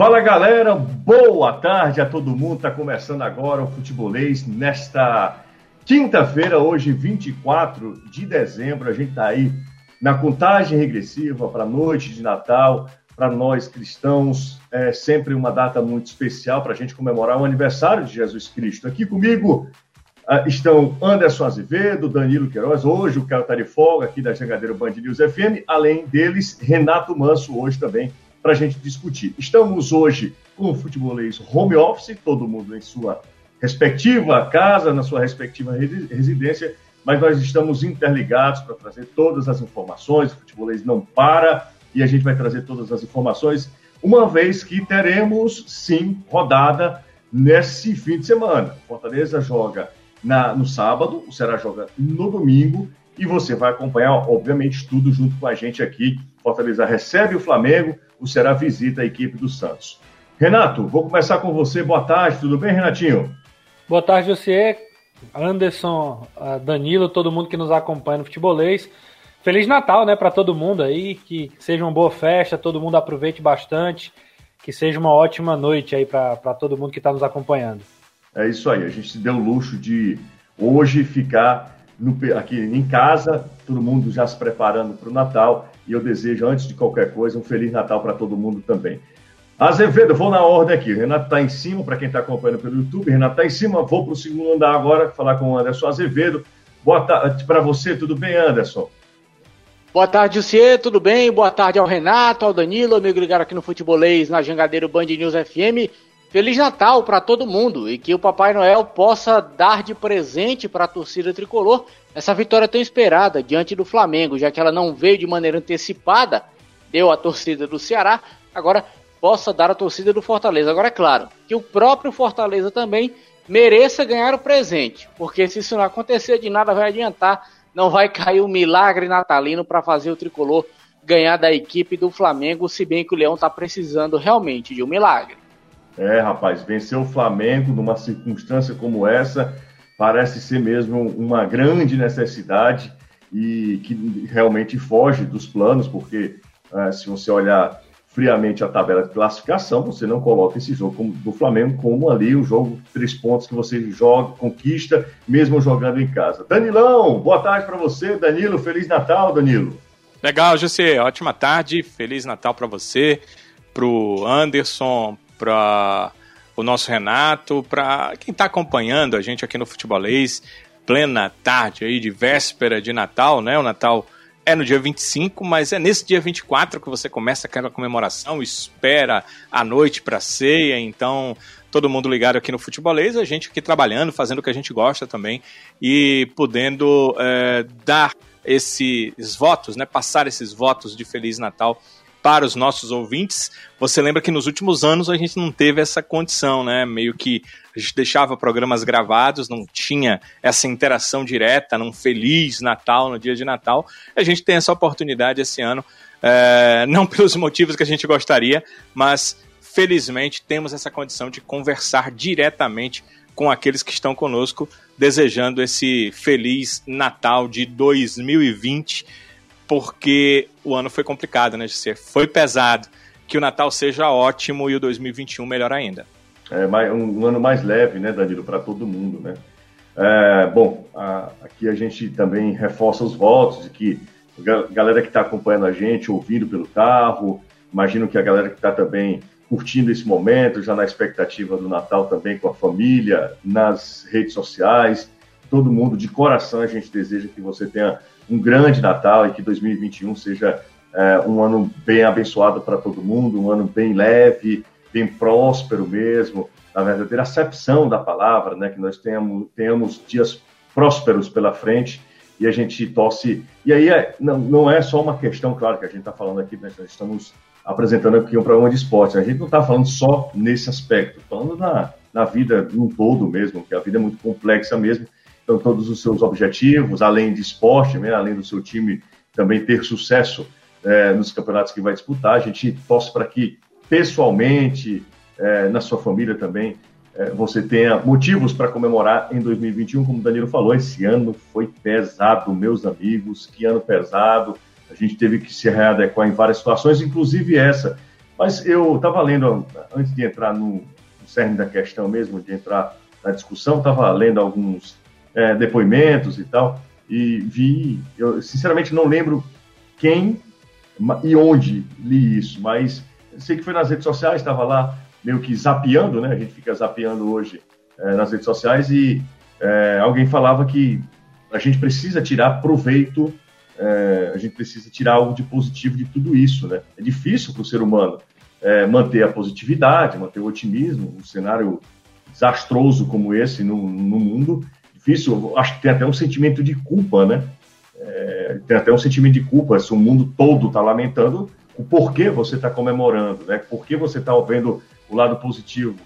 Fala galera, boa tarde a todo mundo. Está começando agora o Futebolês nesta quinta-feira, hoje 24 de dezembro. A gente está aí na contagem regressiva para a noite de Natal. Para nós cristãos, é sempre uma data muito especial para a gente comemorar o aniversário de Jesus Cristo. Aqui comigo uh, estão Anderson Azevedo, Danilo Queiroz, hoje o cara está de folga aqui da Jangadeiro Band News FM, além deles, Renato Manso, hoje também para a gente discutir. Estamos hoje com o futebolês home office, todo mundo em sua respectiva casa, na sua respectiva residência, mas nós estamos interligados para trazer todas as informações. O futebolês não para e a gente vai trazer todas as informações, uma vez que teremos, sim, rodada nesse fim de semana. Fortaleza joga na, no sábado, o Ceará joga no domingo e você vai acompanhar, obviamente, tudo junto com a gente aqui. Fortaleza recebe o Flamengo, o Ceará visita a equipe do Santos. Renato, vou começar com você. Boa tarde, tudo bem, Renatinho? Boa tarde, você, Anderson, Danilo, todo mundo que nos acompanha no futebolês. Feliz Natal, né, para todo mundo aí, que seja uma boa festa, todo mundo aproveite bastante, que seja uma ótima noite aí para todo mundo que está nos acompanhando. É isso aí, a gente se deu o luxo de hoje ficar no, aqui em casa, todo mundo já se preparando para o Natal. E eu desejo, antes de qualquer coisa, um Feliz Natal para todo mundo também. Azevedo, vou na ordem aqui. Renato está em cima, para quem está acompanhando pelo YouTube. Renato está em cima, vou para o segundo andar agora, falar com o Anderson Azevedo. Boa tarde para você, tudo bem, Anderson? Boa tarde, você, tudo bem? Boa tarde ao Renato, ao Danilo, amigo ligado aqui no Futebolês, na Jangadeiro Band News FM. Feliz Natal para todo mundo e que o Papai Noel possa dar de presente para a torcida tricolor essa vitória tão esperada diante do Flamengo, já que ela não veio de maneira antecipada, deu a torcida do Ceará, agora possa dar a torcida do Fortaleza. Agora é claro que o próprio Fortaleza também mereça ganhar o presente, porque se isso não acontecer, de nada vai adiantar, não vai cair o um milagre natalino para fazer o tricolor ganhar da equipe do Flamengo, se bem que o Leão está precisando realmente de um milagre. É, rapaz, vencer o Flamengo numa circunstância como essa parece ser mesmo uma grande necessidade e que realmente foge dos planos, porque é, se você olhar friamente a tabela de classificação, você não coloca esse jogo do Flamengo como ali o jogo três pontos que você joga, conquista, mesmo jogando em casa. Danilão, boa tarde para você, Danilo, Feliz Natal, Danilo. Legal, José, ótima tarde, Feliz Natal para você, pro Anderson, para o nosso Renato, para quem está acompanhando a gente aqui no Futebolês, plena tarde aí de véspera de Natal, né? O Natal é no dia 25, mas é nesse dia 24 que você começa aquela comemoração, espera a noite para ceia, então todo mundo ligado aqui no Futebolês, a gente aqui trabalhando, fazendo o que a gente gosta também e podendo é, dar esses votos, né, passar esses votos de Feliz Natal para os nossos ouvintes. Você lembra que nos últimos anos a gente não teve essa condição, né? Meio que a gente deixava programas gravados, não tinha essa interação direta num feliz Natal, no dia de Natal. A gente tem essa oportunidade esse ano, é, não pelos motivos que a gente gostaria, mas felizmente temos essa condição de conversar diretamente com aqueles que estão conosco, desejando esse feliz Natal de 2020 porque o ano foi complicado, né, Gisele? Foi pesado. Que o Natal seja ótimo e o 2021 melhor ainda. É um, um ano mais leve, né, Danilo, para todo mundo, né? É, bom, a, aqui a gente também reforça os votos de que a galera que está acompanhando a gente, ouvindo pelo carro, imagino que a galera que está também curtindo esse momento, já na expectativa do Natal também com a família, nas redes sociais, todo mundo de coração a gente deseja que você tenha um grande Natal e que 2021 seja é, um ano bem abençoado para todo mundo, um ano bem leve, bem próspero mesmo, na verdadeira acepção da palavra, né? Que nós tenhamos, tenhamos dias prósperos pela frente e a gente torce. E aí é, não, não é só uma questão, claro, que a gente está falando aqui, né, nós estamos apresentando aqui um programa de esporte. A gente não está falando só nesse aspecto, falando na, na vida um todo mesmo, que a vida é muito complexa mesmo então, todos os seus objetivos, além de esporte, né, além do seu time também ter sucesso é, nos campeonatos que vai disputar. A gente torce para que, pessoalmente, é, na sua família também, é, você tenha motivos para comemorar em 2021, como o Danilo falou. Esse ano foi pesado, meus amigos, que ano pesado. A gente teve que se readequar em várias situações, inclusive essa. Mas eu estava lendo, antes de entrar no, no cerne da questão mesmo, de entrar na discussão, estava lendo alguns é, depoimentos e tal, e vi, eu sinceramente não lembro quem e onde li isso, mas sei que foi nas redes sociais, estava lá meio que zapeando, né? A gente fica zapeando hoje é, nas redes sociais e é, alguém falava que a gente precisa tirar proveito, é, a gente precisa tirar algo de positivo de tudo isso, né? É difícil para o ser humano é, manter a positividade, manter o otimismo, um cenário desastroso como esse no, no mundo, difícil, acho que tem até um sentimento de culpa, né? É, tem até um sentimento de culpa se o mundo todo está lamentando, o porquê você está comemorando, né? Por que você está vendo o lado positivo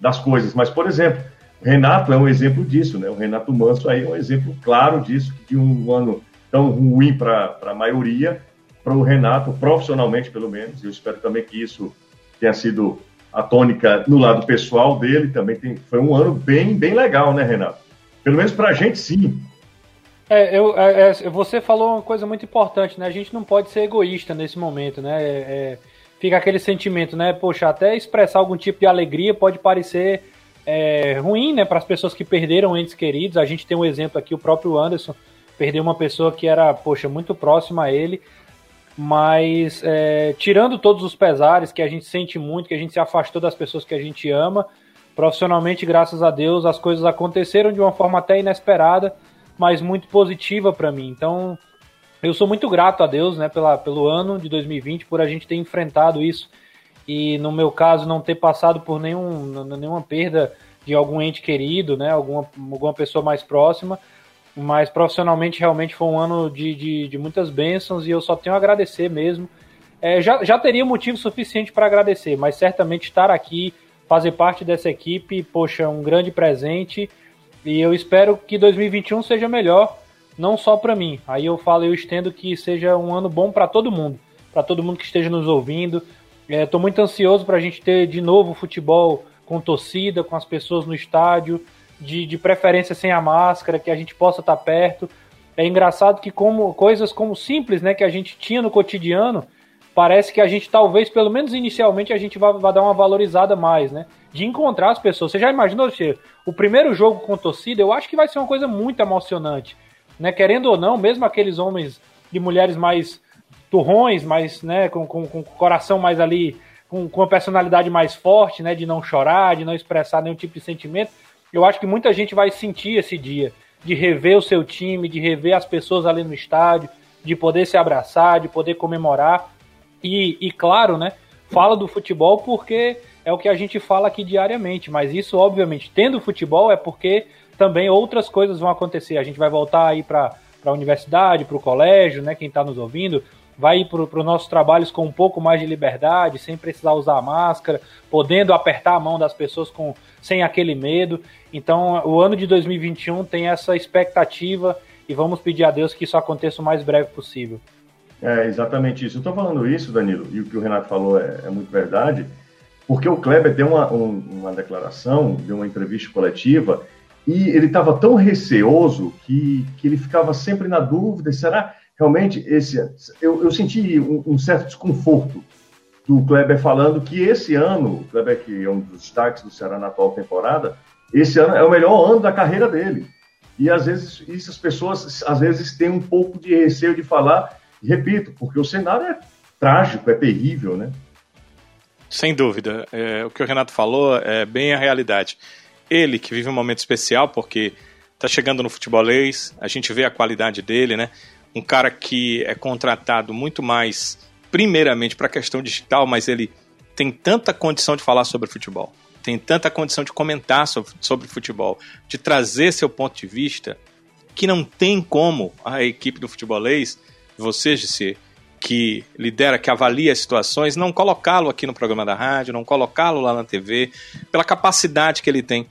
das coisas. Mas, por exemplo, Renato é um exemplo disso, né? O Renato Manso aí é um exemplo claro disso, de um ano tão ruim para a maioria, para o Renato, profissionalmente pelo menos, eu espero também que isso tenha sido a tônica no lado pessoal dele, também tem, foi um ano bem, bem legal, né, Renato? Pelo menos para a gente, sim. É, eu, é, é, você falou uma coisa muito importante, né? A gente não pode ser egoísta nesse momento, né? É, é fica aquele sentimento, né? Poxa, até expressar algum tipo de alegria pode parecer é, ruim, né, para as pessoas que perderam entes queridos. A gente tem um exemplo aqui, o próprio Anderson perdeu uma pessoa que era, poxa, muito próxima a ele. Mas é, tirando todos os pesares que a gente sente muito, que a gente se afastou das pessoas que a gente ama, profissionalmente, graças a Deus, as coisas aconteceram de uma forma até inesperada, mas muito positiva para mim. Então, eu sou muito grato a Deus, né, pela, pelo ano de 2020, por a gente ter enfrentado isso e, no meu caso, não ter passado por nenhum, nenhuma perda de algum ente querido, né, alguma, alguma pessoa mais próxima. Mas profissionalmente, realmente foi um ano de, de, de muitas bênçãos e eu só tenho a agradecer mesmo. É, já, já teria motivo suficiente para agradecer, mas certamente estar aqui, fazer parte dessa equipe, poxa, um grande presente. E eu espero que 2021 seja melhor não só para mim. Aí eu falo, eu estendo que seja um ano bom para todo mundo, para todo mundo que esteja nos ouvindo. Estou é, muito ansioso para a gente ter de novo futebol com torcida, com as pessoas no estádio, de, de preferência sem a máscara, que a gente possa estar tá perto. É engraçado que como coisas como simples, né, que a gente tinha no cotidiano, parece que a gente talvez, pelo menos inicialmente, a gente vai, dar uma valorizada mais, né? De encontrar as pessoas. Você já imaginou, Che, o primeiro jogo com torcida, eu acho que vai ser uma coisa muito emocionante né? Querendo ou não, mesmo aqueles homens e mulheres mais turrões, mais, né, com, com, com coração mais ali, com, com uma personalidade mais forte, né, de não chorar, de não expressar nenhum tipo de sentimento, eu acho que muita gente vai sentir esse dia, de rever o seu time, de rever as pessoas ali no estádio, de poder se abraçar, de poder comemorar. E, e claro, né, fala do futebol porque é o que a gente fala aqui diariamente, mas isso, obviamente, tendo futebol é porque também outras coisas vão acontecer. A gente vai voltar aí para a universidade, para o colégio, né? Quem está nos ouvindo, vai ir para os nossos trabalhos com um pouco mais de liberdade, sem precisar usar máscara, podendo apertar a mão das pessoas com, sem aquele medo. Então, o ano de 2021 tem essa expectativa e vamos pedir a Deus que isso aconteça o mais breve possível. É exatamente isso. Eu estou falando isso, Danilo, e o que o Renato falou é, é muito verdade, porque o Kleber deu uma, um, uma declaração, deu uma entrevista coletiva e ele estava tão receoso que, que ele ficava sempre na dúvida: será realmente esse. Eu, eu senti um, um, certo desconforto do Kleber falando que esse ano, o Kleber, que é um dos destaques do Ceará na atual temporada, esse ano é o melhor ano da carreira dele. E às vezes isso as pessoas às vezes têm um pouco de receio de falar, e repito, porque o cenário é trágico, é terrível, né? Sem dúvida. É, o que o Renato falou é bem a realidade ele que vive um momento especial porque tá chegando no futebolês, a gente vê a qualidade dele, né? Um cara que é contratado muito mais primeiramente para a questão digital, mas ele tem tanta condição de falar sobre futebol, tem tanta condição de comentar sobre, sobre futebol, de trazer seu ponto de vista, que não tem como a equipe do futebolês, de ser que lidera, que avalia as situações, não colocá-lo aqui no programa da rádio, não colocá-lo lá na TV, pela capacidade que ele tem.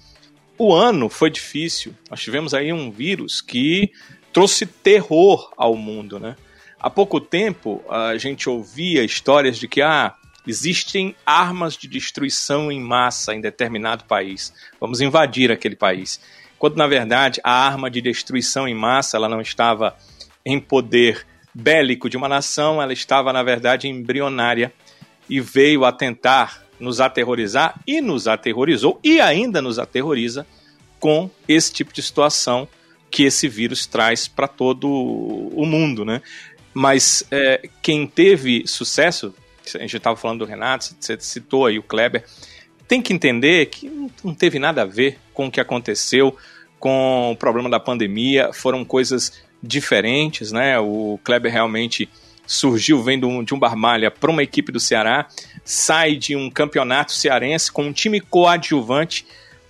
O ano foi difícil. Nós tivemos aí um vírus que trouxe terror ao mundo, né? Há pouco tempo a gente ouvia histórias de que ah, existem armas de destruição em massa em determinado país. Vamos invadir aquele país. Quando na verdade a arma de destruição em massa ela não estava em poder bélico de uma nação, ela estava na verdade embrionária e veio a tentar nos aterrorizar e nos aterrorizou e ainda nos aterroriza com esse tipo de situação que esse vírus traz para todo o mundo, né? Mas é, quem teve sucesso, a gente estava falando do Renato, você citou aí o Kleber, tem que entender que não teve nada a ver com o que aconteceu com o problema da pandemia, foram coisas diferentes, né? O Kleber realmente surgiu vendo de um Barmalha para uma equipe do Ceará, sai de um campeonato cearense com um time coadjuvante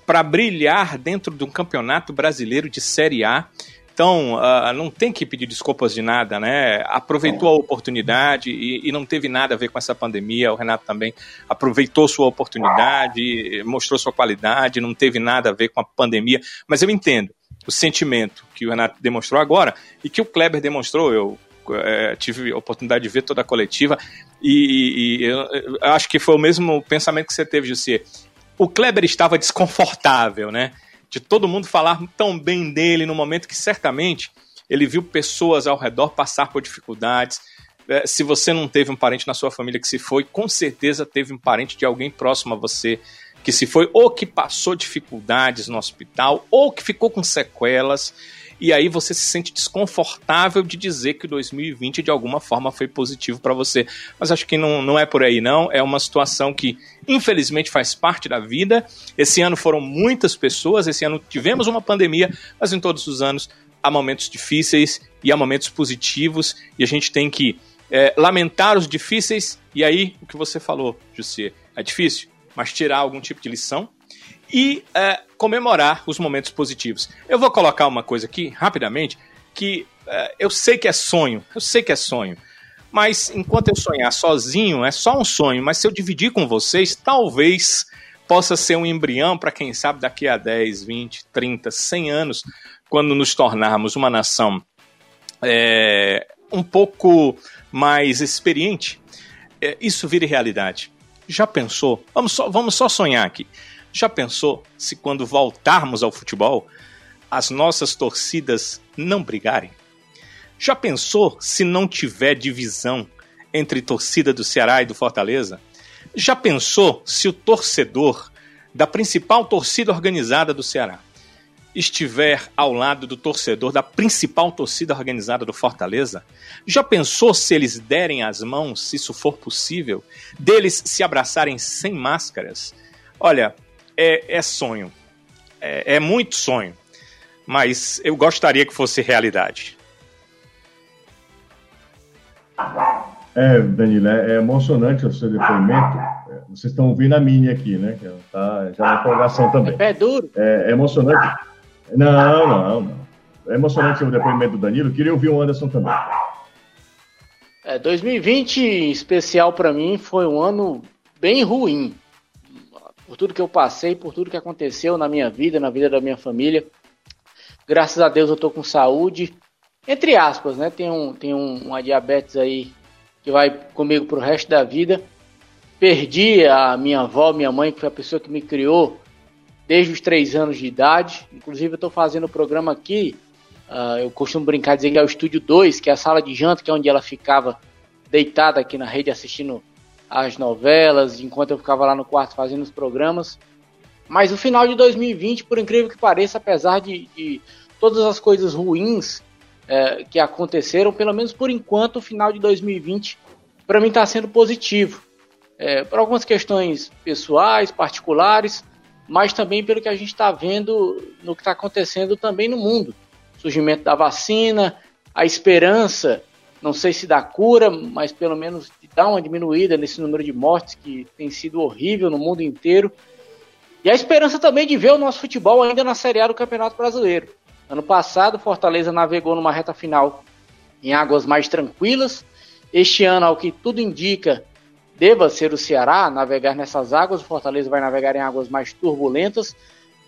para brilhar dentro de um campeonato brasileiro de Série A. Então, uh, não tem que pedir desculpas de nada, né? Aproveitou a oportunidade e, e, não teve nada a ver com essa pandemia. O Renato também aproveitou sua oportunidade, mostrou sua qualidade, não teve nada a ver com a pandemia. Mas eu entendo o sentimento que o Renato demonstrou agora e que o Kleber demonstrou. Eu é, tive a oportunidade de ver toda a coletiva e, e eu, eu, acho que foi o mesmo pensamento que você teve, José. O Kleber estava desconfortável, né? De todo mundo falar tão bem dele no momento que certamente ele viu pessoas ao redor passar por dificuldades. É, se você não teve um parente na sua família que se foi, com certeza teve um parente de alguém próximo a você que se foi, ou que passou dificuldades no hospital, ou que ficou com sequelas e aí você se sente desconfortável de dizer que o 2020 de alguma forma foi positivo para você. Mas acho que não, não é por aí, não. É uma situação que, infelizmente, faz parte da vida. Esse ano foram muitas pessoas, esse ano tivemos uma pandemia, mas em todos os anos há momentos difíceis e há momentos positivos, e a gente tem que é, lamentar os difíceis, e aí o que você falou, José, é difícil, mas tirar algum tipo de lição e é, comemorar os momentos positivos. Eu vou colocar uma coisa aqui, rapidamente, que é, eu sei que é sonho, eu sei que é sonho, mas enquanto eu sonhar sozinho, é só um sonho, mas se eu dividir com vocês, talvez possa ser um embrião para quem sabe daqui a 10, 20, 30, 100 anos, quando nos tornarmos uma nação é, um pouco mais experiente, é, isso vire realidade. Já pensou? Vamos só, vamos só sonhar aqui. Já pensou se quando voltarmos ao futebol, as nossas torcidas não brigarem? Já pensou se não tiver divisão entre torcida do Ceará e do Fortaleza? Já pensou se o torcedor da principal torcida organizada do Ceará estiver ao lado do torcedor da principal torcida organizada do Fortaleza? Já pensou se eles derem as mãos, se isso for possível, deles se abraçarem sem máscaras? Olha, é, é sonho. É, é muito sonho. Mas eu gostaria que fosse realidade. É, Danilo, é, é emocionante o seu depoimento. É, vocês estão ouvindo a Mini aqui, né? Que tá já na empolgação também. É pé duro. É, é, emocionante. Não, não, não. É emocionante o depoimento do Danilo. Queria ouvir o Anderson também. É, 2020, em especial para mim, foi um ano bem ruim por tudo que eu passei, por tudo que aconteceu na minha vida, na vida da minha família. Graças a Deus eu tô com saúde, entre aspas, né? Tem, um, tem um, uma diabetes aí que vai comigo pro resto da vida. Perdi a minha avó, minha mãe, que foi a pessoa que me criou desde os três anos de idade. Inclusive, eu estou fazendo o programa aqui. Uh, eu costumo brincar dizer que é o Estúdio 2, que é a sala de janta, que é onde ela ficava deitada aqui na rede assistindo as novelas, enquanto eu ficava lá no quarto fazendo os programas. Mas o final de 2020, por incrível que pareça, apesar de, de todas as coisas ruins é, que aconteceram, pelo menos por enquanto, o final de 2020 para mim está sendo positivo. É, por algumas questões pessoais, particulares, mas também pelo que a gente está vendo no que está acontecendo também no mundo. surgimento da vacina, a esperança não sei se dá cura, mas pelo menos dá uma diminuída nesse número de mortes que tem sido horrível no mundo inteiro. E a esperança também de ver o nosso futebol ainda na Série A do Campeonato Brasileiro. Ano passado, Fortaleza navegou numa reta final em águas mais tranquilas. Este ano, ao que tudo indica, deva ser o Ceará navegar nessas águas. O Fortaleza vai navegar em águas mais turbulentas.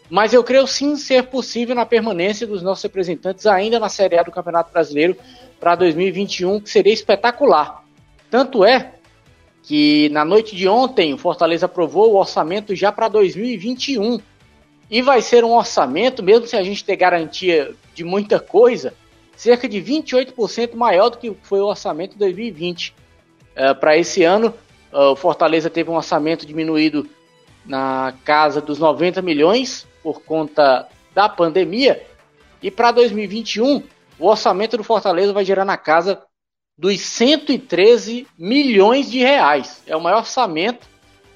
Mas eu creio sim ser possível na permanência dos nossos representantes ainda na Série A do Campeonato Brasileiro, para 2021, que seria espetacular. Tanto é que na noite de ontem o Fortaleza aprovou o orçamento já para 2021. E vai ser um orçamento, mesmo se a gente ter garantia de muita coisa, cerca de 28% maior do que foi o orçamento de 2020 uh, para esse ano. O Fortaleza teve um orçamento diminuído na casa dos 90 milhões por conta da pandemia. E para 2021, o orçamento do Fortaleza vai gerar na casa dos 113 milhões de reais. É o maior orçamento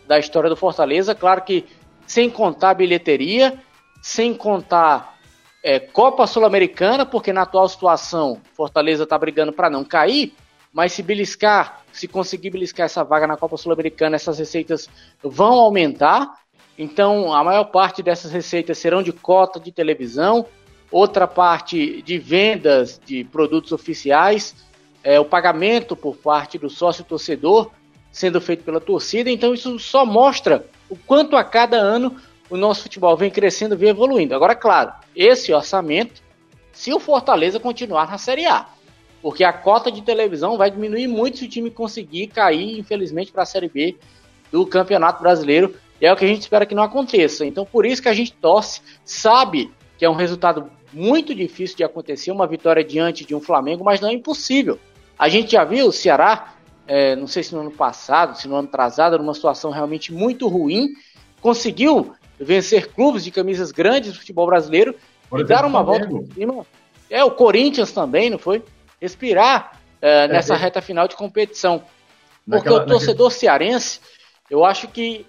da história do Fortaleza. Claro que sem contar bilheteria, sem contar é, Copa Sul-Americana, porque na atual situação Fortaleza está brigando para não cair, mas se beliscar, se conseguir beliscar essa vaga na Copa Sul-Americana, essas receitas vão aumentar. Então, a maior parte dessas receitas serão de cota de televisão, outra parte de vendas de produtos oficiais, é, o pagamento por parte do sócio torcedor sendo feito pela torcida. Então, isso só mostra o quanto a cada ano o nosso futebol vem crescendo, vem evoluindo. Agora, claro, esse orçamento, se o Fortaleza continuar na Série A, porque a cota de televisão vai diminuir muito se o time conseguir cair, infelizmente, para a Série B do Campeonato Brasileiro. E é o que a gente espera que não aconteça. Então, por isso que a gente torce, sabe que é um resultado muito difícil de acontecer, uma vitória diante de um Flamengo, mas não é impossível. A gente já viu o Ceará, é, não sei se no ano passado, se no ano atrasado, numa situação realmente muito ruim, conseguiu vencer clubes de camisas grandes do futebol brasileiro por e dar uma volta por cima. É, o Corinthians também, não foi? Respirar é, é nessa reta final de competição. Porque naquela, o torcedor naquele... cearense, eu acho que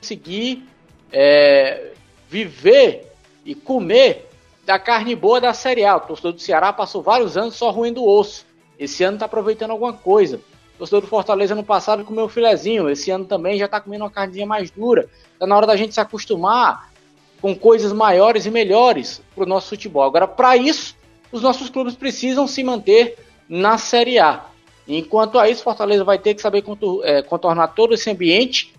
conseguir é, viver e comer da carne boa da Série A. O torcedor do Ceará passou vários anos só ruindo o osso. Esse ano está aproveitando alguma coisa. O torcedor do Fortaleza no passado comeu filezinho. Esse ano também já está comendo uma carninha mais dura. Está na hora da gente se acostumar com coisas maiores e melhores para o nosso futebol. Agora, para isso, os nossos clubes precisam se manter na Série A. Enquanto a isso, Fortaleza vai ter que saber é, contornar todo esse ambiente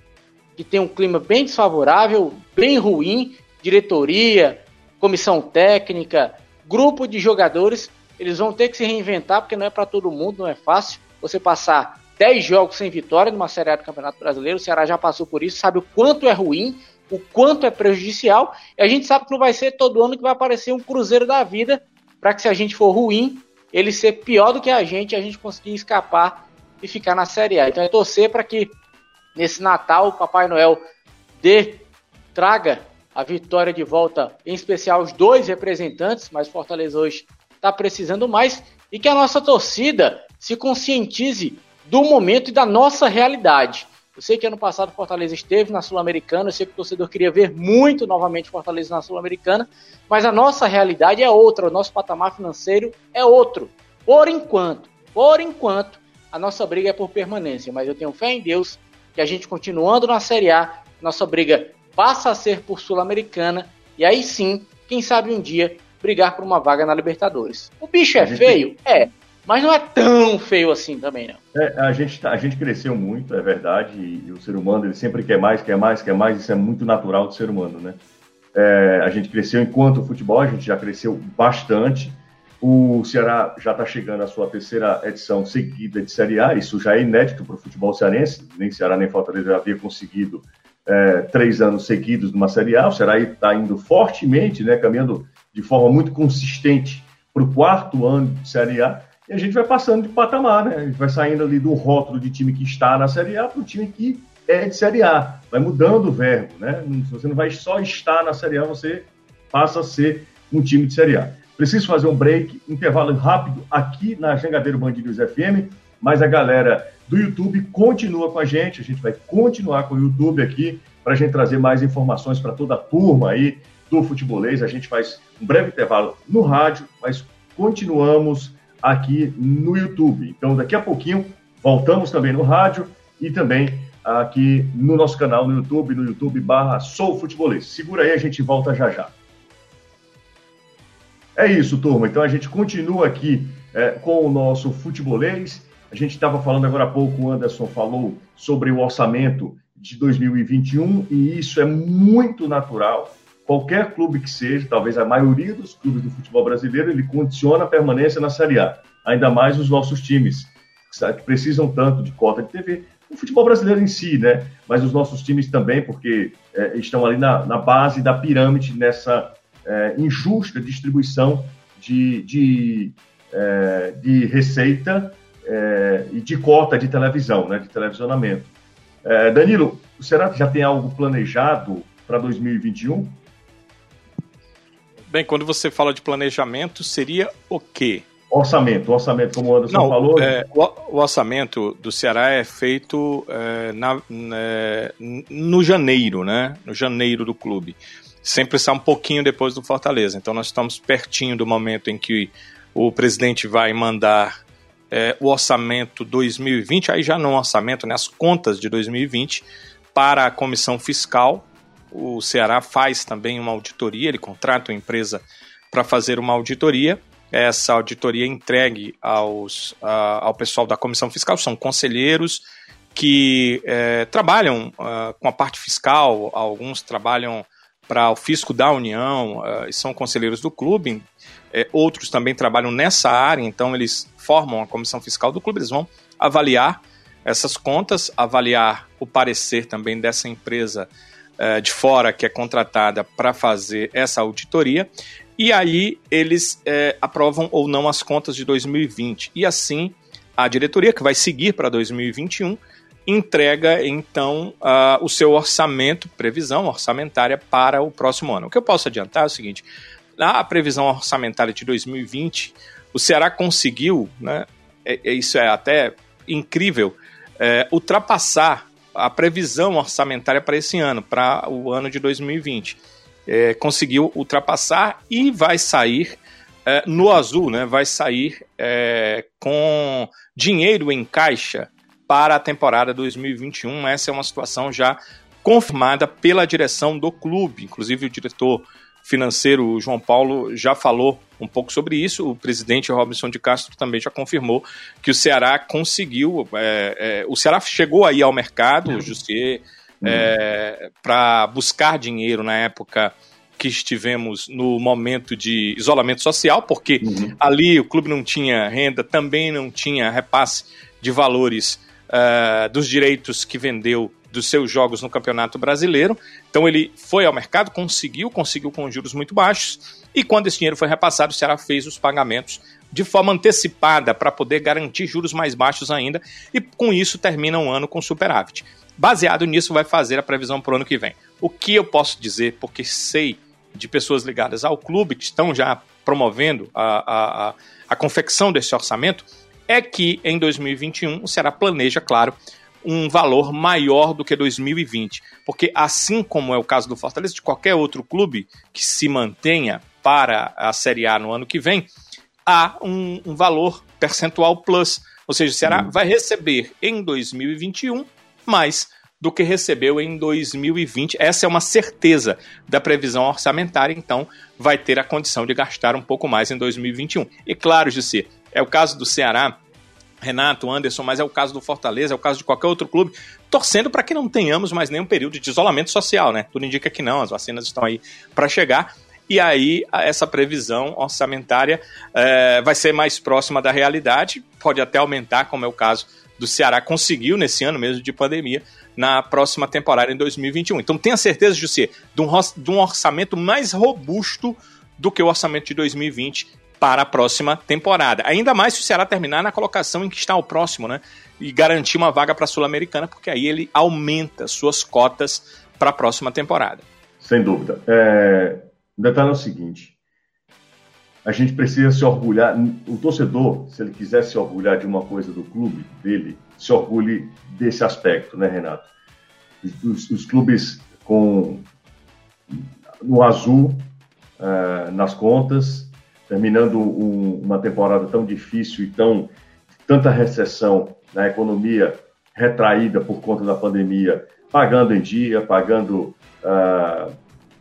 que tem um clima bem desfavorável, bem ruim, diretoria, comissão técnica, grupo de jogadores, eles vão ter que se reinventar, porque não é para todo mundo, não é fácil. Você passar 10 jogos sem vitória numa Série A do Campeonato Brasileiro, o Ceará já passou por isso, sabe o quanto é ruim, o quanto é prejudicial, e a gente sabe que não vai ser todo ano que vai aparecer um Cruzeiro da vida, para que se a gente for ruim, ele ser pior do que a gente, a gente conseguir escapar e ficar na Série A. Então é torcer para que nesse Natal o Papai Noel dê, traga a vitória de volta, em especial os dois representantes, mas Fortaleza hoje está precisando mais, e que a nossa torcida se conscientize do momento e da nossa realidade. Eu sei que ano passado Fortaleza esteve na Sul-Americana, eu sei que o torcedor queria ver muito novamente Fortaleza na Sul-Americana, mas a nossa realidade é outra, o nosso patamar financeiro é outro. Por enquanto, por enquanto, a nossa briga é por permanência, mas eu tenho fé em Deus que a gente continuando na Série A, nossa briga passa a ser por Sul-Americana e aí sim, quem sabe um dia brigar por uma vaga na Libertadores. O bicho é feio? É, mas não é tão feio assim também, não. É, a, gente, tá, a gente cresceu muito, é verdade, e, e, o ser humano ele sempre quer mais, quer mais, quer mais, isso é muito natural do ser humano, né? É, a gente cresceu enquanto futebol, a gente já cresceu bastante. O Ceará já está chegando à sua terceira edição seguida de Série A, isso já é inédito para o futebol cearense, nem Ceará nem Fortaleza havia conseguido é, três anos seguidos numa Série A. O Ceará está indo fortemente, né, caminhando de forma muito consistente para o quarto ano de Série A. E a gente vai passando de patamar, né? A gente vai saindo ali do rótulo de time que está na Série A para o time que é de Série A. Vai mudando o verbo, né? Você não vai só estar na Série A, você passa a ser um time de Série A. Preciso fazer um break, intervalo rápido aqui na Jangadeiro Band FM, mas a galera do YouTube continua com a gente. A gente vai continuar com o YouTube aqui para a gente trazer mais informações para toda a turma aí do futebolês. A gente faz um breve intervalo no rádio, mas continuamos aqui no YouTube. Então, daqui a pouquinho, voltamos também no rádio e também aqui no nosso canal no YouTube, no YouTube barra Sou Futebolês. Segura aí, a gente volta já já. É isso, turma. Então a gente continua aqui é, com o nosso futebolês a gente estava falando agora há pouco, o Anderson falou sobre o orçamento de 2021 e isso é muito natural. Qualquer clube que seja, talvez a maioria dos clubes do futebol brasileiro, ele condiciona a permanência na Série A. Ainda mais os nossos times, que precisam tanto de cota de TV. O futebol brasileiro em si, né? Mas os nossos times também, porque é, estão ali na, na, base da pirâmide, nessa é, injusta distribuição de, de, é, de receita é, e de cota de televisão, né, de televisionamento. É, Danilo, será que já tem algo planejado para 2021? Bem, quando você fala de planejamento, seria o quê? Orçamento, orçamento, como o Anderson Não, falou. É, o, o, orçamento do Ceará é feito é, na, né, no janeiro, né? No janeiro do clube. Sempre está um pouquinho depois do Fortaleza. Então nós estamos pertinho do momento em que o presidente vai mandar é, o orçamento 2020, aí já não orçamento, né? As contas de 2020 para a comissão fiscal. O Ceará faz também uma auditoria, ele contrata uma empresa para fazer uma auditoria. Essa auditoria entregue aos, ao pessoal da comissão fiscal, são conselheiros que é, trabalham uh, com a parte fiscal, alguns trabalham para o fisco da União uh, e são conselheiros do clube, é, outros também trabalham nessa área, então eles formam a comissão fiscal do clube, eles vão avaliar essas contas, avaliar o parecer também dessa empresa uh, de fora que é contratada para fazer essa auditoria e aí eles é, aprovam ou não as contas de 2020. E assim a diretoria, que vai seguir para 2021, entrega então o seu orçamento, previsão orçamentária para o próximo ano. O que eu posso adiantar é o seguinte: na previsão orçamentária de 2020, o Ceará conseguiu, né, é, é, isso é até incrível, é, ultrapassar a previsão orçamentária para esse ano, para o ano de 2020 é, conseguiu ultrapassar e vai sair é, no azul, né? Vai sair é, com dinheiro em caixa para a temporada 2021. Essa é uma situação já confirmada pela direção do clube. Inclusive, o diretor financeiro João Paulo já falou um pouco sobre isso. O presidente Robinson de Castro também já confirmou que o Ceará conseguiu. É, é, o Ceará chegou aí ao mercado, o Jussier uhum. é, para buscar dinheiro na época que estivemos no momento de isolamento social, porque uhum. ali o clube não tinha renda, também não tinha repasse de valores uh, dos direitos que vendeu dos seus jogos no Campeonato Brasileiro. Então ele foi ao mercado, conseguiu, conseguiu com juros muito baixos, e quando esse dinheiro foi repassado, o Ceará fez os pagamentos de forma antecipada para poder garantir juros mais baixos ainda, e com isso termina um ano com superávit. Baseado nisso, vai fazer a previsão para o ano que vem. O que eu posso dizer, porque sei de pessoas ligadas ao clube que estão já promovendo a, a, a confecção desse orçamento, é que em 2021 o Ceará planeja, claro, um valor maior do que 2020. Porque, assim como é o caso do Fortaleza, de qualquer outro clube que se mantenha para a Série A no ano que vem, há um, um valor percentual plus. Ou seja, o Ceará uhum. vai receber em 2021 mais do que recebeu em 2020. Essa é uma certeza da previsão orçamentária, então vai ter a condição de gastar um pouco mais em 2021. E claro, Jussi, é o caso do Ceará, Renato, Anderson, mas é o caso do Fortaleza, é o caso de qualquer outro clube, torcendo para que não tenhamos mais nenhum período de isolamento social, né? Tudo indica que não, as vacinas estão aí para chegar. E aí, essa previsão orçamentária é, vai ser mais próxima da realidade, pode até aumentar, como é o caso do Ceará conseguiu nesse ano mesmo de pandemia, na próxima temporada, em 2021. Então tenha certeza, um, de um orçamento mais robusto do que o orçamento de 2020 para a próxima temporada. Ainda mais se o Ceará terminar na colocação em que está o próximo, né? E garantir uma vaga para a Sul-Americana, porque aí ele aumenta suas cotas para a próxima temporada. Sem dúvida. É... O detalhe é o seguinte: a gente precisa se orgulhar. O torcedor, se ele quiser se orgulhar de uma coisa do clube dele, se orgulhe desse aspecto, né, Renato? Os, os clubes com no azul uh, nas contas, terminando um, uma temporada tão difícil e tão tanta recessão na economia retraída por conta da pandemia, pagando em dia, pagando uh,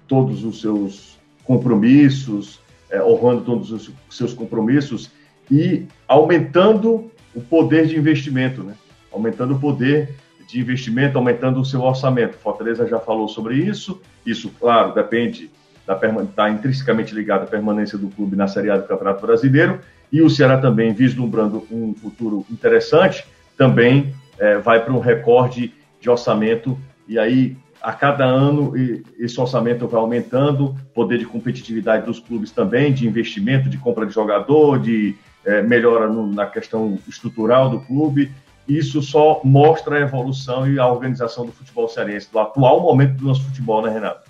todos os seus compromissos, é, honrando todos os seus compromissos e aumentando o poder de investimento, né? aumentando o poder de investimento, aumentando o seu orçamento. Fortaleza já falou sobre isso. Isso, claro, depende está intrinsecamente ligado à permanência do clube na Série A do Campeonato Brasileiro. E o Ceará também, vislumbrando um futuro interessante, também é, vai para um recorde de orçamento. E aí a cada ano esse orçamento vai aumentando, poder de competitividade dos clubes também, de investimento, de compra de jogador, de, é, melhora no, na questão estrutural do clube. Isso só mostra a evolução e a organização do futebol cearense, do atual momento do nosso futebol, né, Renato?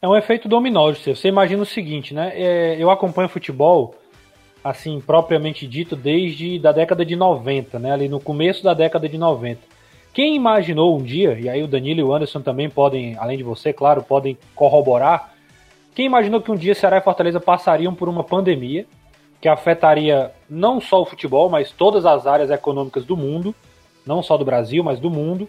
É um efeito dominó, você imagina o seguinte, né? É, eu acompanho futebol, assim, propriamente dito, desde da década de 90, né? Ali no começo da década de 90. Quem imaginou um dia, e aí o Danilo e o Anderson também podem, além de você, claro, podem corroborar, quem imaginou que um dia Ceará e Fortaleza passariam por uma pandemia que afetaria não só o futebol, mas todas as áreas econômicas do mundo, não só do Brasil, mas do mundo.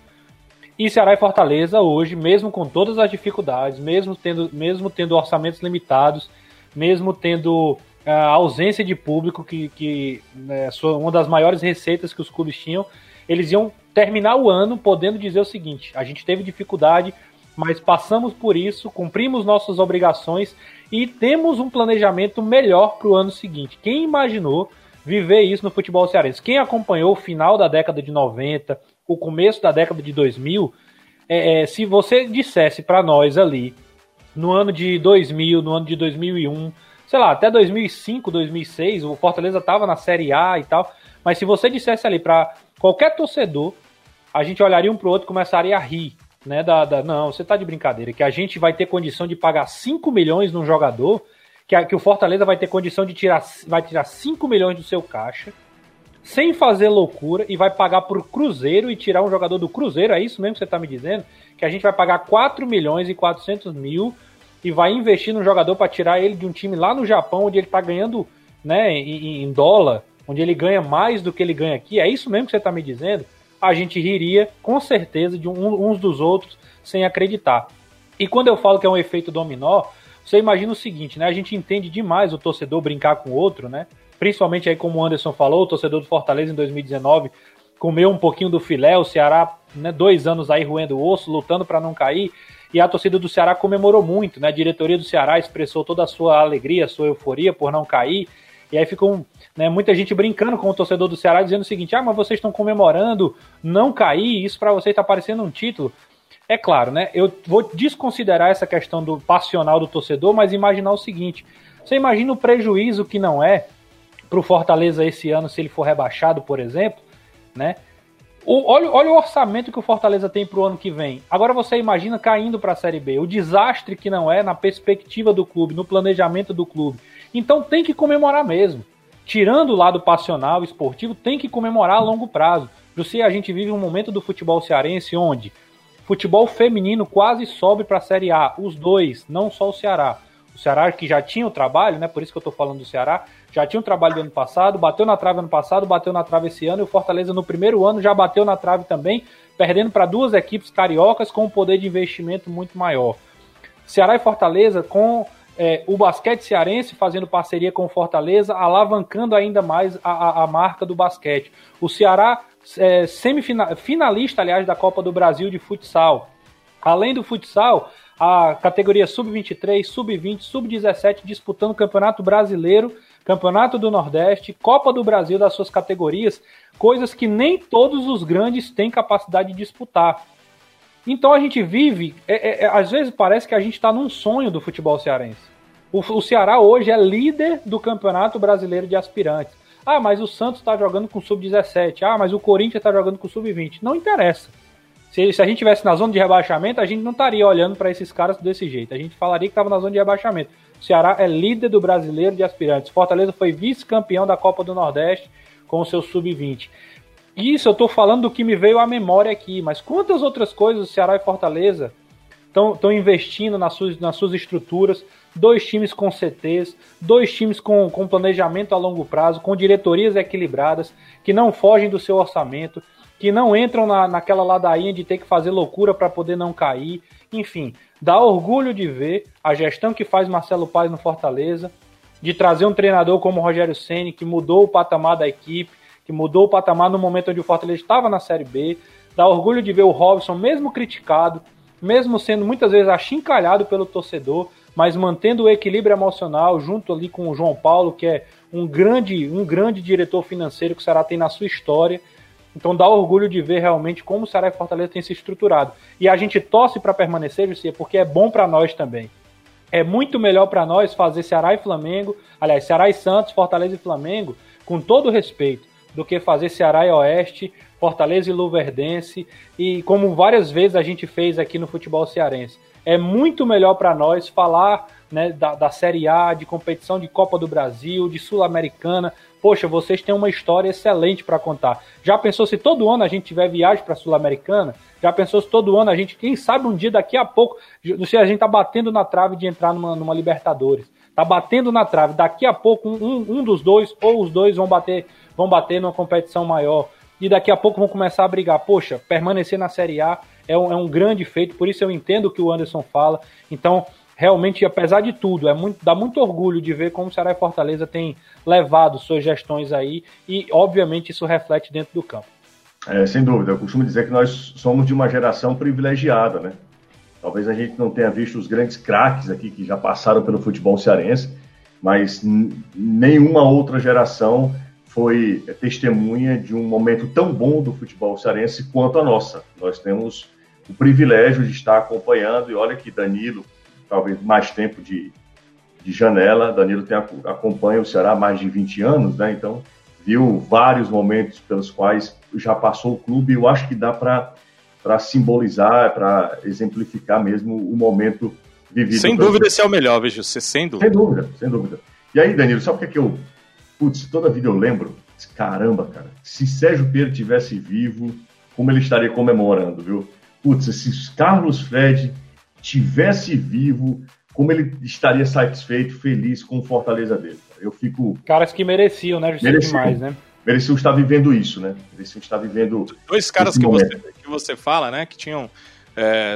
E Ceará e Fortaleza hoje, mesmo com todas as dificuldades, mesmo tendo, mesmo tendo orçamentos limitados, mesmo tendo a ausência de público, que, que né, uma das maiores receitas que os clubes tinham, eles iam terminar o ano podendo dizer o seguinte: a gente teve dificuldade, mas passamos por isso, cumprimos nossas obrigações e temos um planejamento melhor para o ano seguinte. Quem imaginou viver isso no futebol cearense? Quem acompanhou o final da década de 90, o começo da década de 2000, é, é, se você dissesse para nós ali, no ano de 2000, no ano de 2001, sei lá, até 2005, 2006, o Fortaleza estava na Série A e tal, mas se você dissesse ali para qualquer torcedor, a gente olharia um pro outro e começaria a rir, né? Da, da, não, você tá de brincadeira, que a gente vai ter condição de pagar 5 milhões num jogador, que, a, que o Fortaleza vai ter condição de tirar, vai tirar 5 milhões do seu caixa, sem fazer loucura, e vai pagar pro Cruzeiro e tirar um jogador do Cruzeiro, é isso mesmo que você tá me dizendo? Que a gente vai pagar 4 milhões e 400 mil e vai investir num jogador para tirar ele de um time lá no Japão, onde ele tá ganhando né, em, em dólar, onde ele ganha mais do que ele ganha aqui, é isso mesmo que você está me dizendo? A gente riria com certeza de um, uns dos outros sem acreditar. E quando eu falo que é um efeito dominó, você imagina o seguinte, né? A gente entende demais o torcedor brincar com o outro, né? Principalmente aí como o Anderson falou, o torcedor do Fortaleza em 2019 comeu um pouquinho do filé, o Ceará, né, dois anos aí roendo o osso, lutando para não cair, e a torcida do Ceará comemorou muito, né? A diretoria do Ceará expressou toda a sua alegria, sua euforia por não cair, e aí ficou né, muita gente brincando com o torcedor do Ceará, dizendo o seguinte: ah, mas vocês estão comemorando não cair, isso para vocês está parecendo um título. É claro, né? Eu vou desconsiderar essa questão do passional do torcedor, mas imaginar o seguinte: você imagina o prejuízo que não é para o Fortaleza esse ano se ele for rebaixado, por exemplo, né? O, olha, olha o orçamento que o Fortaleza tem para o ano que vem. Agora você imagina caindo para a Série B. O desastre que não é na perspectiva do clube, no planejamento do clube. Então tem que comemorar mesmo. Tirando o lado passional, esportivo, tem que comemorar a longo prazo. Jussi, a gente vive um momento do futebol cearense onde futebol feminino quase sobe para a Série A. Os dois, não só o Ceará. Ceará que já tinha o trabalho, né? Por isso que eu estou falando do Ceará, já tinha o trabalho do ano passado, bateu na trave ano passado, bateu na trave esse ano, e o Fortaleza no primeiro ano já bateu na trave também, perdendo para duas equipes cariocas com um poder de investimento muito maior. Ceará e Fortaleza com é, o basquete cearense fazendo parceria com o Fortaleza, alavancando ainda mais a, a, a marca do basquete. O Ceará é, semifinalista, aliás, da Copa do Brasil de futsal. Além do futsal, a categoria sub-23, sub-20, sub-17 disputando o Campeonato Brasileiro, Campeonato do Nordeste, Copa do Brasil das suas categorias, coisas que nem todos os grandes têm capacidade de disputar. Então a gente vive, é, é, é às vezes parece que a gente está num sonho do futebol cearense. O, o Ceará hoje é líder do Campeonato Brasileiro de Aspirantes. Ah, mas o Santos está jogando com sub-17. Ah, mas o Corinthians está jogando com sub-20. Não interessa. Se, se, a gente tivesse na zona de rebaixamento, a gente não estaria olhando para esses caras desse jeito. A gente falaria que estava na zona de rebaixamento. O Ceará é líder do brasileiro de aspirantes. Fortaleza foi vice-campeão da Copa do Nordeste com o seu sub-20. Isso eu estou falando do que me veio à memória aqui, mas quantas outras coisas o Ceará e Fortaleza estão investindo nas suas, nas suas estruturas, dois times com CTs, dois times com, com planejamento a longo prazo, com diretorias equilibradas, que não fogem do seu orçamento, que não entram na, naquela ladainha de ter que fazer loucura para poder não cair. Enfim, dá orgulho de ver a gestão que faz Marcelo Paz no Fortaleza, de trazer um treinador como Rogério Ceni que mudou o patamar da equipe, que mudou o patamar no momento onde o Fortaleza estava na Série B. Dá orgulho de ver o Robson, mesmo criticado, mesmo sendo muitas vezes achincalhado pelo torcedor, mas mantendo o equilíbrio emocional junto ali com o João Paulo, que é um grande, um grande diretor financeiro que o Ceará tem na sua história. Então dá orgulho de ver realmente como o Ceará e Fortaleza tem se estruturado. E a gente torce para permanecer, Jussia, porque é bom para nós também. É muito melhor para nós fazer Ceará e Flamengo, aliás, Ceará e Santos, Fortaleza e Flamengo, com todo respeito, do que fazer Ceará e Oeste, Fortaleza e Luverdense, e como várias vezes a gente fez aqui no futebol cearense. É muito melhor para nós falar né, da, da Série A, de competição de Copa do Brasil, de Sul-Americana. Poxa, vocês têm uma história excelente para contar. Já pensou se todo ano a gente tiver viagem para Sul-Americana? Já pensou se todo ano a gente, quem sabe um dia daqui a pouco, se a gente tá batendo na trave de entrar numa, numa Libertadores, tá batendo na trave, daqui a pouco um, um dos dois ou os dois vão bater, vão bater numa competição maior e daqui a pouco vão começar a brigar. Poxa, permanecer na Série A é um, é um grande feito, por isso eu entendo o que o Anderson fala. Então, realmente, apesar de tudo, é muito, dá muito orgulho de ver como o Ceará e Fortaleza tem levado suas gestões aí e, obviamente, isso reflete dentro do campo. É, sem dúvida, eu costumo dizer que nós somos de uma geração privilegiada, né? Talvez a gente não tenha visto os grandes craques aqui que já passaram pelo futebol cearense, mas nenhuma outra geração foi testemunha de um momento tão bom do futebol cearense quanto a nossa. Nós temos o privilégio de estar acompanhando, e olha que Danilo, talvez mais tempo de, de janela, Danilo tem, acompanha o Ceará há mais de 20 anos, né? Então viu vários momentos pelos quais já passou o clube, e eu acho que dá para simbolizar, para exemplificar mesmo o momento vivido. Sem dúvida, esse é o melhor, você, sem dúvida. Sem dúvida, sem dúvida. E aí, Danilo, sabe o que, é que eu. Putz, toda vida eu lembro. Caramba, cara, se Sérgio Pedro tivesse vivo, como ele estaria comemorando, viu? Putz, se Carlos Fred tivesse vivo, como ele estaria satisfeito, feliz com o Fortaleza dele. Eu fico. Caras que mereciam, né? Mereciam demais, né? Mereciam estar vivendo isso, né? Mereciam estar vivendo. Dois caras que você, que você fala, né? Que tinham é,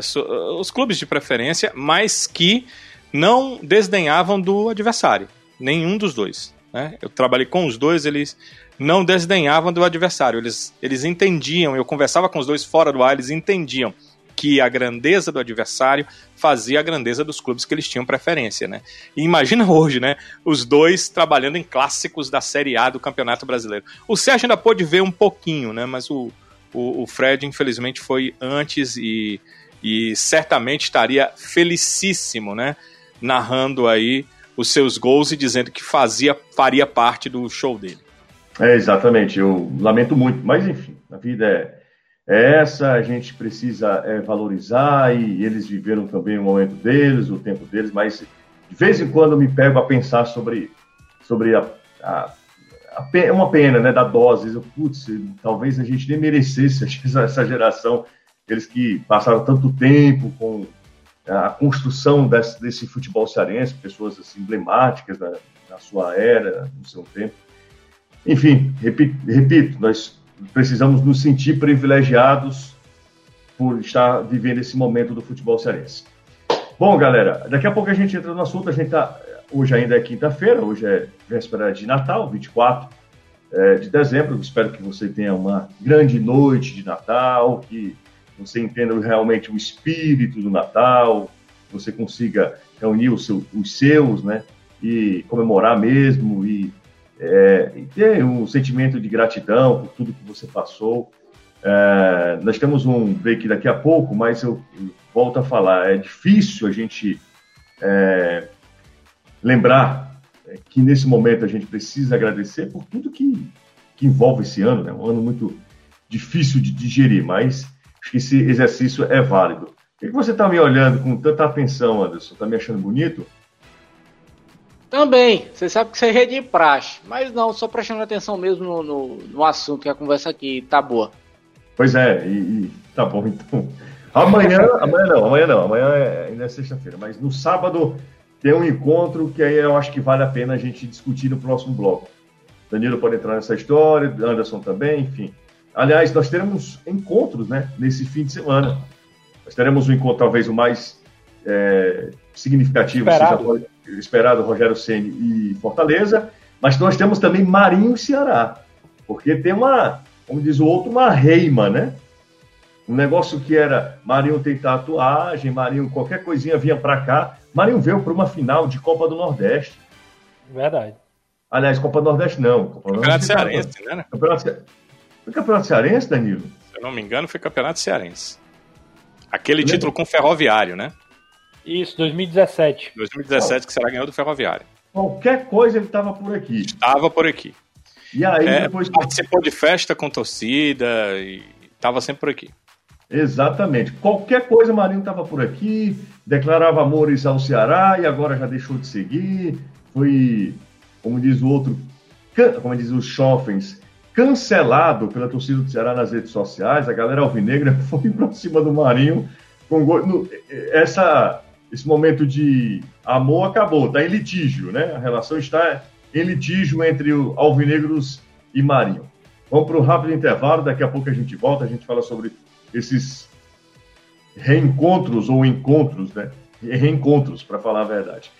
os clubes de preferência, mas que não desdenhavam do adversário. Nenhum dos dois. Né? Eu trabalhei com os dois, eles não desdenhavam do adversário. Eles, eles entendiam, eu conversava com os dois fora do ar, eles entendiam que a grandeza do adversário fazia a grandeza dos clubes que eles tinham preferência, né? E imagina hoje, né? Os dois trabalhando em clássicos da Série A do Campeonato Brasileiro. O Sérgio ainda pôde ver um pouquinho, né? Mas o, o, o Fred, infelizmente, foi antes e, e certamente estaria felicíssimo, né? Narrando aí os seus gols e dizendo que fazia, faria parte do show dele. É, exatamente. Eu lamento muito, mas enfim, a vida é é essa, a gente precisa é, valorizar e eles viveram também o momento deles, o tempo deles, mas de vez em quando eu me pego a pensar sobre, sobre a, a, é uma pena, né, da dose. Putz, talvez a gente nem merecesse essa geração, eles que passaram tanto tempo com a construção desse, desse futebol cearense, pessoas assim, emblemáticas na, na sua era, no seu tempo. Enfim, repito, repito nós precisamos nos sentir privilegiados por estar vivendo esse momento do futebol cearense. Bom, galera, daqui a pouco a gente entra no assunto. A gente tá, hoje ainda é quinta-feira, hoje é véspera de Natal, 24 é, de dezembro. Espero que você tenha uma grande noite de Natal, que você entenda realmente o espírito do Natal, você consiga reunir seu, os seus, né, e comemorar mesmo e é, e ter um sentimento de gratidão por tudo que você passou. É, nós temos um break daqui a pouco, mas eu, eu volto a falar, é difícil a gente é, lembrar é, que nesse momento a gente precisa agradecer por tudo que, que envolve esse ano, né? um ano muito difícil de digerir, mas esse exercício é válido. Por que, que você está me olhando com tanta atenção, Anderson? Está me achando bonito? Também, você sabe que isso é de praxe, mas não, só prestando atenção mesmo no, no, no assunto que a conversa aqui tá boa. Pois é, e, e tá bom, então. Amanhã, amanhã não, amanhã não, amanhã é, ainda é sexta-feira, mas no sábado tem um encontro que aí eu acho que vale a pena a gente discutir no próximo bloco. Danilo pode entrar nessa história, Anderson também, enfim. Aliás, nós teremos encontros, né, nesse fim de semana. Nós teremos um encontro talvez o mais é, significativo, Esperado esperado Rogério Ceni e Fortaleza, mas nós temos também Marinho e Ceará, porque tem uma, como diz o outro, uma reima, né? Um negócio que era Marinho tem tatuagem, Marinho qualquer coisinha vinha para cá. Marinho veio para uma final de Copa do Nordeste. Verdade. Aliás, Copa do Nordeste não. Copa do Campeonato Cearense, né? Campeonato... Foi Campeonato Cearense, Danilo? Se eu não me engano, foi Campeonato Cearense. Aquele título com Ferroviário, né? Isso, 2017. 2017 que será ganhou do Ferroviário. Qualquer coisa ele estava por aqui. Estava por aqui. E aí É, depois. Participou de festa com torcida e estava sempre por aqui. Exatamente. Qualquer coisa, Marinho estava por aqui, declarava amores ao Ceará e agora já deixou de seguir. Foi, como diz o outro, como diz os Schoffens, cancelado pela torcida do Ceará nas redes sociais. A galera alvinegra foi pra cima do Marinho com gol. no- essa, esse momento de amor acabou, está em litígio, né? A relação está em litígio entre o alvinegros e Marinho. Vamos para um rápido intervalo, daqui a pouco a gente volta, a gente fala sobre esses reencontros ou encontros, né? Reencontros, para falar a verdade.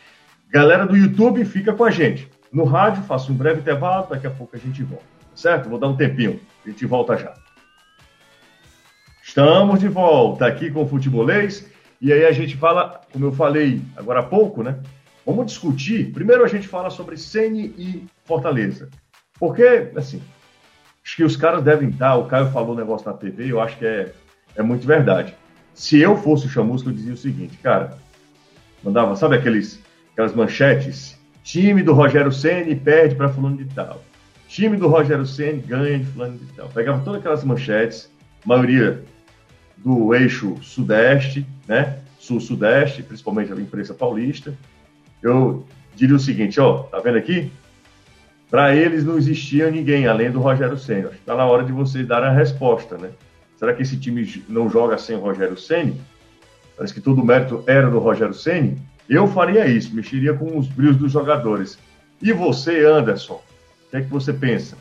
Galera do YouTube, fica com a gente. No rádio, faço um breve intervalo, daqui a pouco a gente volta. Certo? Vou dar um tempinho. A gente volta já. Estamos de volta aqui com o Futebolês. E aí a gente fala, como eu falei agora há pouco, né? Vamos discutir. Primeiro a gente fala sobre Ceni e Fortaleza. Porque, assim, acho que os caras devem estar. O Caio falou um negócio na TV, eu acho que é, é muito verdade. Se eu fosse o Chamusca, eu dizia o seguinte, cara, mandava, sabe aqueles, aquelas manchetes? Time do Rogério Ceni perde para fulano de tal. Time do Rogério Ceni ganha de fulano de tal. Pegava todas aquelas manchetes, maioria do eixo sudeste, né? Sul-sudeste, principalmente a imprensa paulista. Eu diria o seguinte, ó, tá vendo aqui? Para eles não existia ninguém além do Rogério Ceni. Acho que tá na hora de vocês darem a resposta, né? Será que esse time não joga sem o Rogério Ceni? Parece que todo o mérito era do Rogério Ceni. Eu faria isso, mexeria com os brilhos dos jogadores. E você, Anderson, que é que você pensa?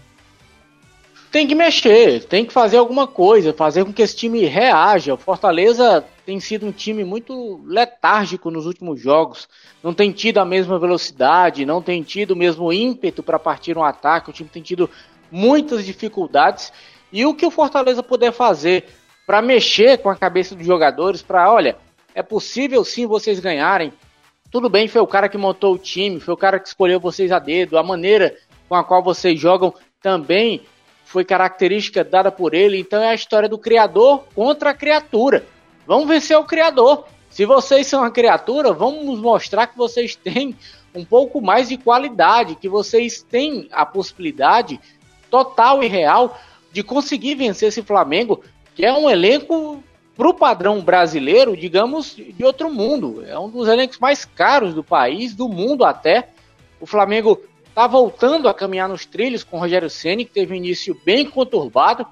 Tem que mexer, tem que fazer alguma coisa, fazer com que esse time reaja. O Fortaleza tem sido um time muito letárgico nos últimos jogos. Não tem tido a mesma velocidade, não tem tido o mesmo ímpeto para partir um ataque. O time tem tido muitas dificuldades. E o que o Fortaleza puder fazer para mexer com a cabeça dos jogadores, para, olha, é possível sim vocês ganharem. Tudo bem, foi o cara que montou o time, foi o cara que escolheu vocês a dedo, a maneira com a qual vocês jogam também foi característica dada por ele. Então é a história do criador contra a criatura. Vamos vencer o criador. Se vocês são a criatura, vamos mostrar que vocês têm um pouco mais de qualidade, que vocês têm a possibilidade total e real de conseguir vencer esse Flamengo, que é um elenco para o padrão brasileiro, digamos, de outro mundo. É um dos elencos mais caros do país, do mundo até. O Flamengo está voltando a caminhar nos trilhos com o Rogério Ceni, que teve um início bem conturbado.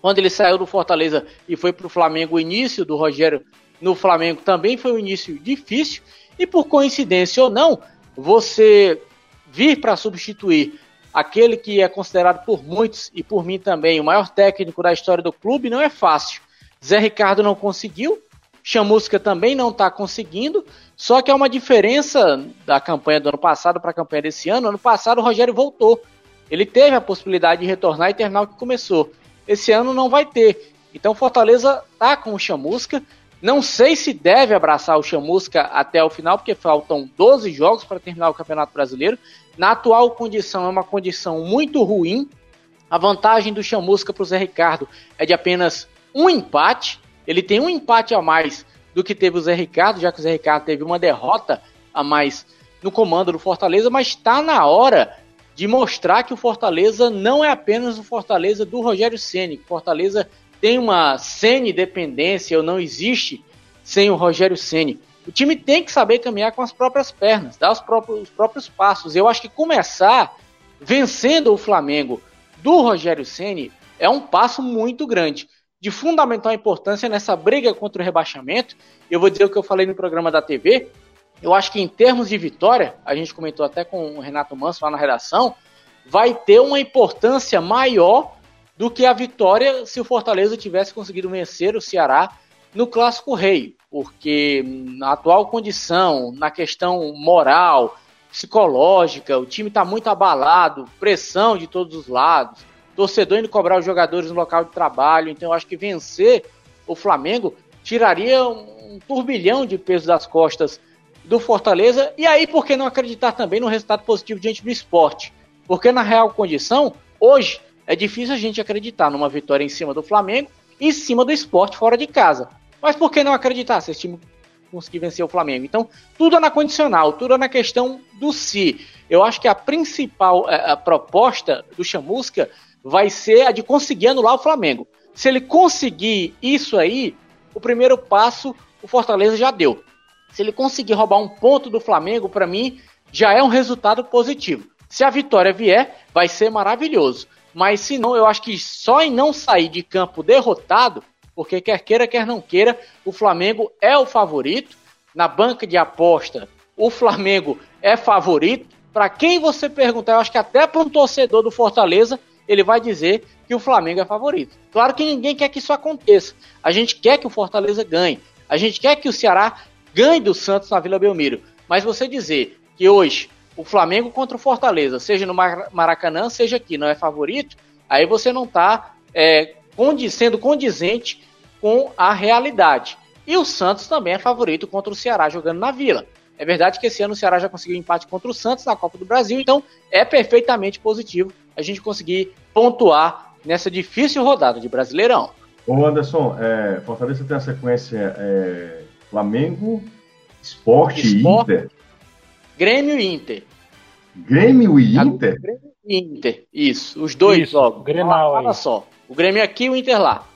Quando ele saiu do Fortaleza e foi para o Flamengo, o início do Rogério no Flamengo também foi um início difícil. E por coincidência ou não, você vir para substituir aquele que é considerado por muitos e por mim também o maior técnico da história do clube não é fácil. Zé Ricardo não conseguiu, Chamusca também não está conseguindo, só que é uma diferença da campanha do ano passado para a campanha desse ano. Ano passado o Rogério voltou. Ele teve a possibilidade de retornar e terminar o que começou. Esse ano não vai ter. Então Fortaleza tá com o Chamusca. Não sei se deve abraçar o Chamusca até o final, porque faltam 12 jogos para terminar o Campeonato Brasileiro. Na atual condição, é uma condição muito ruim. A vantagem do Chamusca para o Zé Ricardo é de apenas um empate. Ele tem um empate a mais do que teve o Zé Ricardo, já que o Zé Ricardo teve uma derrota a mais no comando do Fortaleza, mas está na hora de mostrar que o Fortaleza não é apenas o Fortaleza do Rogério Ceni. O Fortaleza tem uma Ceni dependência, ou não existe sem o Rogério Ceni. O time tem que saber caminhar com as próprias pernas, dar os próprios, os próprios passos. Eu acho que começar vencendo o Flamengo do Rogério Ceni é um passo muito grande de fundamental importância nessa briga contra o rebaixamento. Eu vou dizer o que eu falei no programa da TV. Eu acho que em termos de vitória, a gente comentou até com o Renato Manso lá na redação, vai ter uma importância maior do que a vitória se o Fortaleza tivesse conseguido vencer o Ceará no Clássico Rei, porque na atual condição, na questão moral, psicológica, o time está muito abalado, pressão de todos os lados, torcedor indo cobrar os jogadores no local de trabalho. Então eu acho que vencer o Flamengo tiraria um, turbilhão de peso das costas do Fortaleza. E aí, por que não acreditar também no resultado positivo diante do esporte? Porque na real condição, hoje é difícil a gente acreditar numa vitória em cima do Flamengo e em cima do esporte fora de casa. Mas por que não acreditar se esse time conseguir vencer o Flamengo. Então, tudo é na condicional, tudo é na questão do si. Eu acho que a principal é, a proposta do Chamusca vai ser a de conseguir anular o Flamengo. Se ele conseguir isso aí, o primeiro passo o Fortaleza já deu. Se ele conseguir roubar um ponto do Flamengo, para mim, já é um resultado positivo. Se a vitória vier, vai ser maravilhoso. Mas se não, eu acho que só em não sair de campo derrotado, porque quer queira, quer não queira, o Flamengo é o favorito. Na banca de aposta, o Flamengo é favorito. Para quem você perguntar, eu acho que até para um torcedor do Fortaleza, ele vai dizer que o Flamengo é favorito. Claro que ninguém quer que isso aconteça. A gente quer que o Fortaleza ganhe. A gente quer que o Ceará ganhe do Santos na Vila Belmiro. Mas você dizer que hoje o Flamengo contra o Fortaleza, seja no Maracanã, seja aqui, não é favorito, aí você não está é, sendo condizente com a realidade. E o Santos também é favorito contra o Ceará jogando na Vila. É verdade que esse ano o Ceará já conseguiu empate contra o Santos na Copa do Brasil, então é perfeitamente positivo a gente conseguir pontuar nessa difícil rodada de Brasileirão. Ô Anderson, é, Fortaleza tem a sequência é, Flamengo, Esporte e Inter. Grêmio e Inter. Grêmio e Inter? Grêmio e Inter, isso. Os dois isso, logo. Grenal Olha só. O Grêmio aqui e o Inter lá.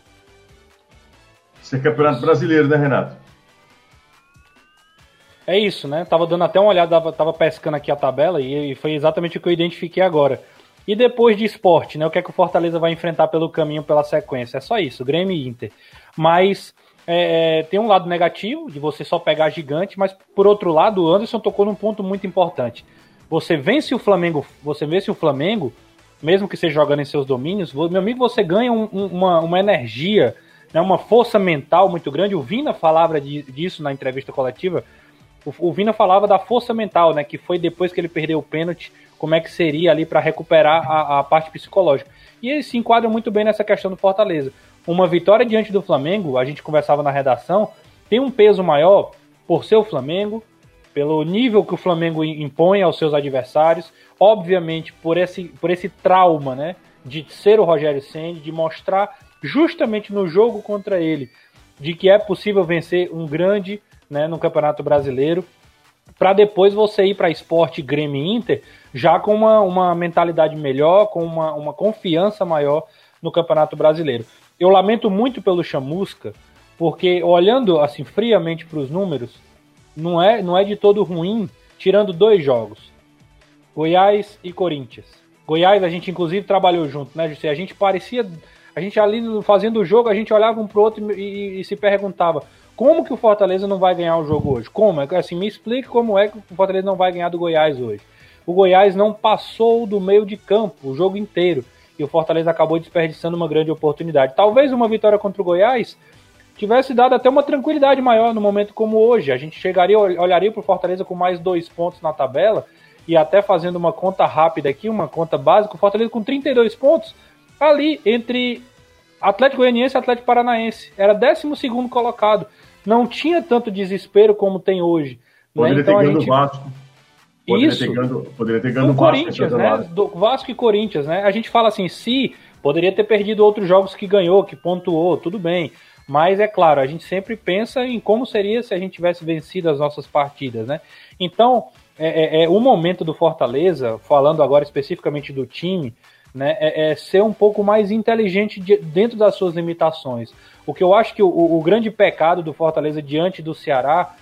Isso é campeonato brasileiro, né, Renato? É isso, né? Tava dando até uma olhada, tava pescando aqui a tabela e foi exatamente o que eu identifiquei agora. E depois de esporte, né? O que é que o Fortaleza vai enfrentar pelo caminho, pela sequência? É só isso, Grêmio e Inter. Mas é, é, tem um lado negativo de você só pegar gigante, mas por outro lado, o Anderson tocou num ponto muito importante. Você vence o Flamengo, você vence o Flamengo, mesmo que seja jogando em seus domínios, meu amigo, você ganha um, uma, uma energia, né, uma força mental muito grande. O Vina falava disso na entrevista coletiva. O, o Vina falava da força mental, né? Que foi depois que ele perdeu o pênalti, como é que seria ali para recuperar a, a parte psicológica. E ele se enquadra muito bem nessa questão do Fortaleza uma vitória diante do Flamengo, a gente conversava na redação, tem um peso maior por ser o Flamengo, pelo nível que o Flamengo impõe aos seus adversários, obviamente por esse, por esse trauma, né, de ser o Rogério Senna, de mostrar justamente no jogo contra ele de que é possível vencer um grande, né, no Campeonato Brasileiro, para depois você ir para Esporte Grêmio Inter já com uma, uma mentalidade melhor, com uma, uma confiança maior no Campeonato Brasileiro. Eu lamento muito pelo Chamusca, porque olhando assim friamente para os números, não é, não é de todo ruim, tirando dois jogos: Goiás e Corinthians. Goiás a gente inclusive trabalhou junto, né, José? A gente parecia, a gente ali fazendo o jogo, a gente olhava um pro outro e, e, e se perguntava como que o Fortaleza não vai ganhar o jogo hoje? Como? É assim, me explique como é que o Fortaleza não vai ganhar do Goiás hoje. O Goiás não passou do meio de campo o jogo inteiro e o Fortaleza acabou desperdiçando uma grande oportunidade. Talvez uma vitória contra o Goiás tivesse dado até uma tranquilidade maior no momento como hoje. A gente chegaria, olharia para o Fortaleza com mais dois pontos na tabela e até fazendo uma conta rápida aqui, uma conta básica, o Fortaleza com 32 pontos ali entre Atlético Goianiense e Atlético Paranaense. Era 12 colocado. Não tinha tanto desespero como tem hoje. Poderia né? então, ter ganho gente... Vasco. Poderia Isso. Ter ganho, poderia ter ganho do Corinthians, né? Do Vasco e Corinthians, né? A gente fala assim, se poderia ter perdido outros jogos que ganhou, que pontuou, tudo bem. Mas é claro, a gente sempre pensa em como seria se a gente tivesse vencido as nossas partidas, né? Então, é, é, é o momento do Fortaleza, falando agora especificamente do time, né, é, é, ser um pouco mais inteligente de, dentro das suas limitações. O que eu acho que o, o, grande pecado do Fortaleza diante do Ceará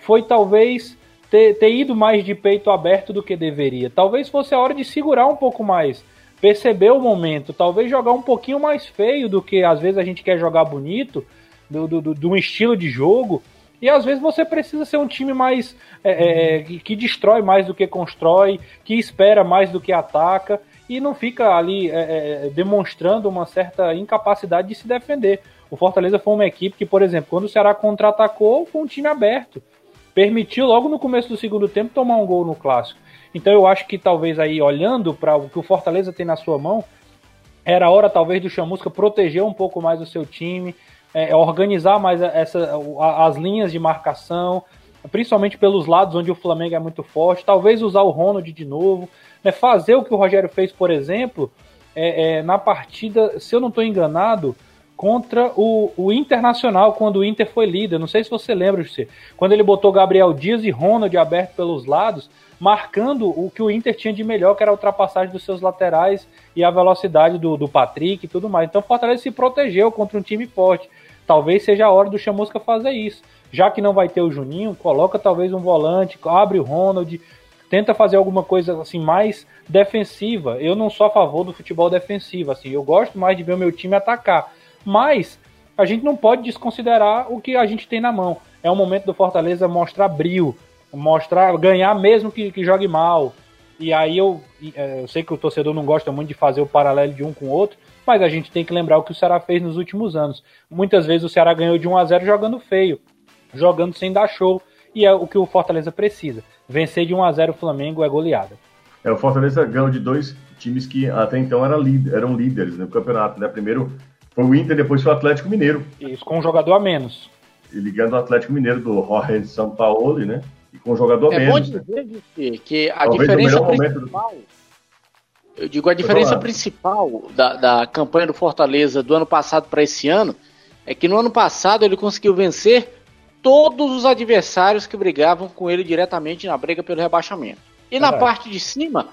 foi talvez ter, ter ido mais de peito aberto do que deveria. Talvez fosse a hora de segurar um pouco mais, perceber o momento, talvez jogar um pouquinho mais feio do que às vezes a gente quer jogar bonito, do, do, do, um estilo de jogo. E às vezes você precisa ser um time mais é, é, que, que, destrói mais do que constrói, que espera mais do que ataca e não fica ali é, é demonstrando uma certa incapacidade de se defender. O Fortaleza foi uma equipe que, por exemplo, quando o Ceará contra-atacou, foi um time aberto permitiu logo no começo do segundo tempo tomar um gol no clássico. Então eu acho que talvez aí olhando para o que o Fortaleza tem na sua mão, era hora talvez do Chamusca proteger um pouco mais o seu time, é, organizar mais essa, as linhas de marcação, principalmente pelos lados onde o Flamengo é muito forte, talvez usar o Ronald de novo, né, fazer o que o Rogério fez, por exemplo, é, é, na partida, se eu não estou enganado, contra o, o Internacional, quando o Inter foi líder. Não sei se você lembra, José. Quando ele botou Gabriel Dias e Ronald aberto pelos lados, marcando o que o Inter tinha de melhor, que era a ultrapassagem dos seus laterais e a velocidade do, do Patrick e tudo mais. Então o Fortaleza se protegeu contra um time forte. Talvez seja a hora do Chamusca fazer isso. Já que não vai ter o Juninho, coloca talvez um volante, abre o Ronald, tenta fazer alguma coisa assim mais defensiva. Eu não sou a favor do futebol defensivo, assim, eu gosto mais de ver o meu time atacar, mas a gente não pode desconsiderar o que a gente tem na mão. É o momento do Fortaleza mostrar brilho, mostrar ganhar mesmo que, que jogue mal. E aí eu, é, eu sei que o torcedor não gosta muito de fazer o paralelo de um com o outro, mas a gente tem que lembrar o que o Ceará fez nos últimos anos. Muitas vezes o Ceará ganhou de 1 a 0 jogando feio, jogando sem dar show, e é o que o Fortaleza precisa. Vencer de 1 a 0 o Flamengo é goleada. É, o Fortaleza ganhou de dois times que até então eram, líder, eram líderes no campeonato, né? Primeiro foi o Inter, depois foi o Atlético Mineiro. Isso, com um jogador a menos. E ligando o Atlético Mineiro do Jorge de São Paulo, né? E com um jogador a é menos. É bom dizer né? que a Talvez diferença principal... Do... Eu digo, a diferença principal da, da campanha do Fortaleza do ano passado para esse ano é que no ano passado ele conseguiu vencer todos os adversários que brigavam com ele diretamente na briga pelo rebaixamento. E é na parte de cima,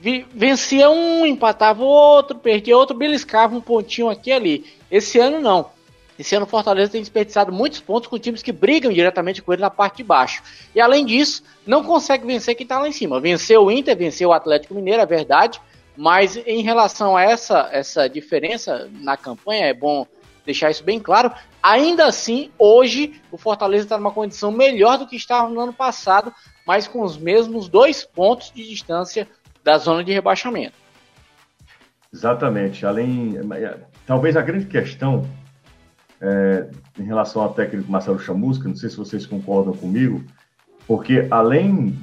vencia um, empatava outro, perdia outro, beliscava um pontinho aqui e ali. Esse ano não. Esse ano o Fortaleza tem desperdiçado muitos pontos com times que brigam diretamente com ele na parte de baixo. E além disso, não consegue vencer quem está lá em cima. Venceu o Inter, venceu o Atlético Mineiro, é verdade. Mas em relação a essa, essa diferença na campanha, é bom deixar isso bem claro. Ainda assim, hoje o Fortaleza está numa condição melhor do que estava no ano passado, mas com os mesmos dois pontos de distância da zona de rebaixamento. Exatamente. Além, talvez a grande questão é, em relação ao técnico Marcelo Chamusca, não sei se vocês concordam comigo, porque além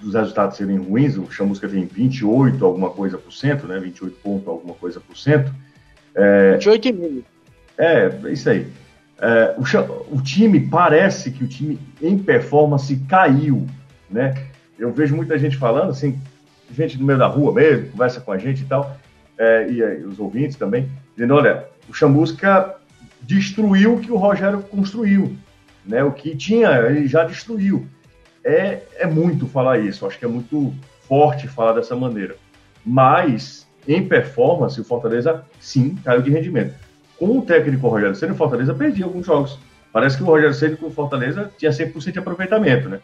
dos resultados serem ruins, o Chamusca tem 28 alguma coisa por cento, né? 28 pontos alguma coisa por cento. É, 28,5. É, é isso aí. É, o, o, time parece que o time em performance caiu, né? Eu vejo muita gente falando assim, gente no meio da rua mesmo, conversa com a gente e tal, é, e, e, os ouvintes também, dizendo, olha, o Chamusca destruiu o que o Rogério construiu, né? O que tinha, ele já destruiu. É, é muito falar isso, acho que é muito forte falar dessa maneira. Mas, em performance, o Fortaleza, sim, caiu de rendimento com o técnico Rogério Ceni, o Fortaleza perdia alguns jogos. Parece que o Rogério Ceni com o Fortaleza tinha 100% de aproveitamento, né?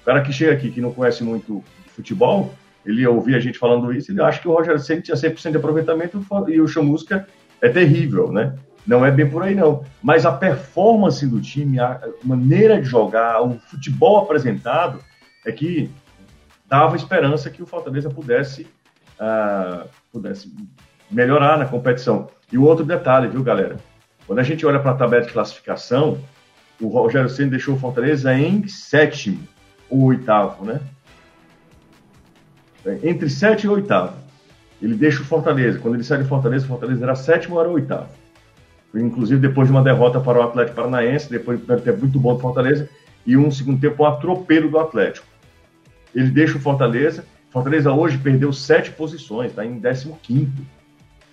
O cara que chega aqui, que não conhece muito de futebol, ele ouvia a gente falando isso, ele acha que o Rogério Ceni tinha 100% de aproveitamento e o Chamusca é terrível, né? Não é bem por aí, não. Mas a performance do time, a maneira de jogar, o futebol apresentado, é que dava esperança que o Fortaleza pudesse, uh, pudesse melhorar na competição. E o outro detalhe, viu, galera? Quando a gente olha para a tabela de classificação, o Rogério Senna deixou o Fortaleza em sétimo ou oitavo, né? Entre sétimo e oitavo. Ele deixa o Fortaleza. Quando ele sai de Fortaleza, o Fortaleza era sétimo era oitavo. Inclusive depois de uma derrota para o Atlético Paranaense, depois de um primeiro tempo muito bom do Fortaleza, e um segundo tempo um atropelo do Atlético. Ele deixa o Fortaleza. Fortaleza hoje perdeu sete posições, está em 15 quinto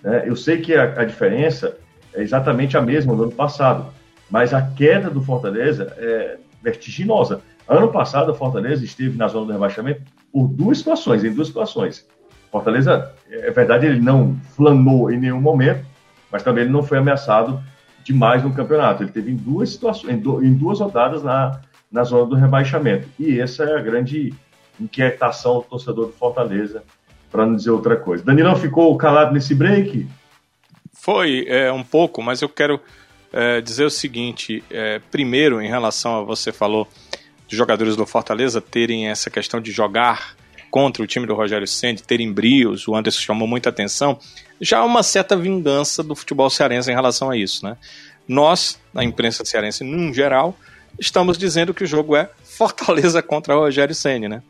né? Eu sei que a, a, diferença é exatamente a mesma do ano passado, mas a queda do Fortaleza é vertiginosa. Ano passado, o Fortaleza esteve na zona do rebaixamento por duas situações, em duas situações. Fortaleza, é verdade, ele não flanou em nenhum momento, mas também ele não foi ameaçado demais no campeonato. Ele teve em duas situações, em, duas rodadas na, na zona do rebaixamento. E essa é a grande inquietação do torcedor do Fortaleza para não dizer outra coisa. Danilão ficou calado nesse break? Foi, é, um pouco, mas eu quero é, dizer o seguinte: é, primeiro, em relação a você falou dos jogadores do Fortaleza terem essa questão de jogar contra o time do Rogério Senna, terem brios, o Anderson chamou muita atenção, já há uma certa vingança do futebol cearense em relação a isso, né? Nós, na imprensa cearense, num geral, estamos dizendo que o jogo é Fortaleza contra o Rogério Senna, né?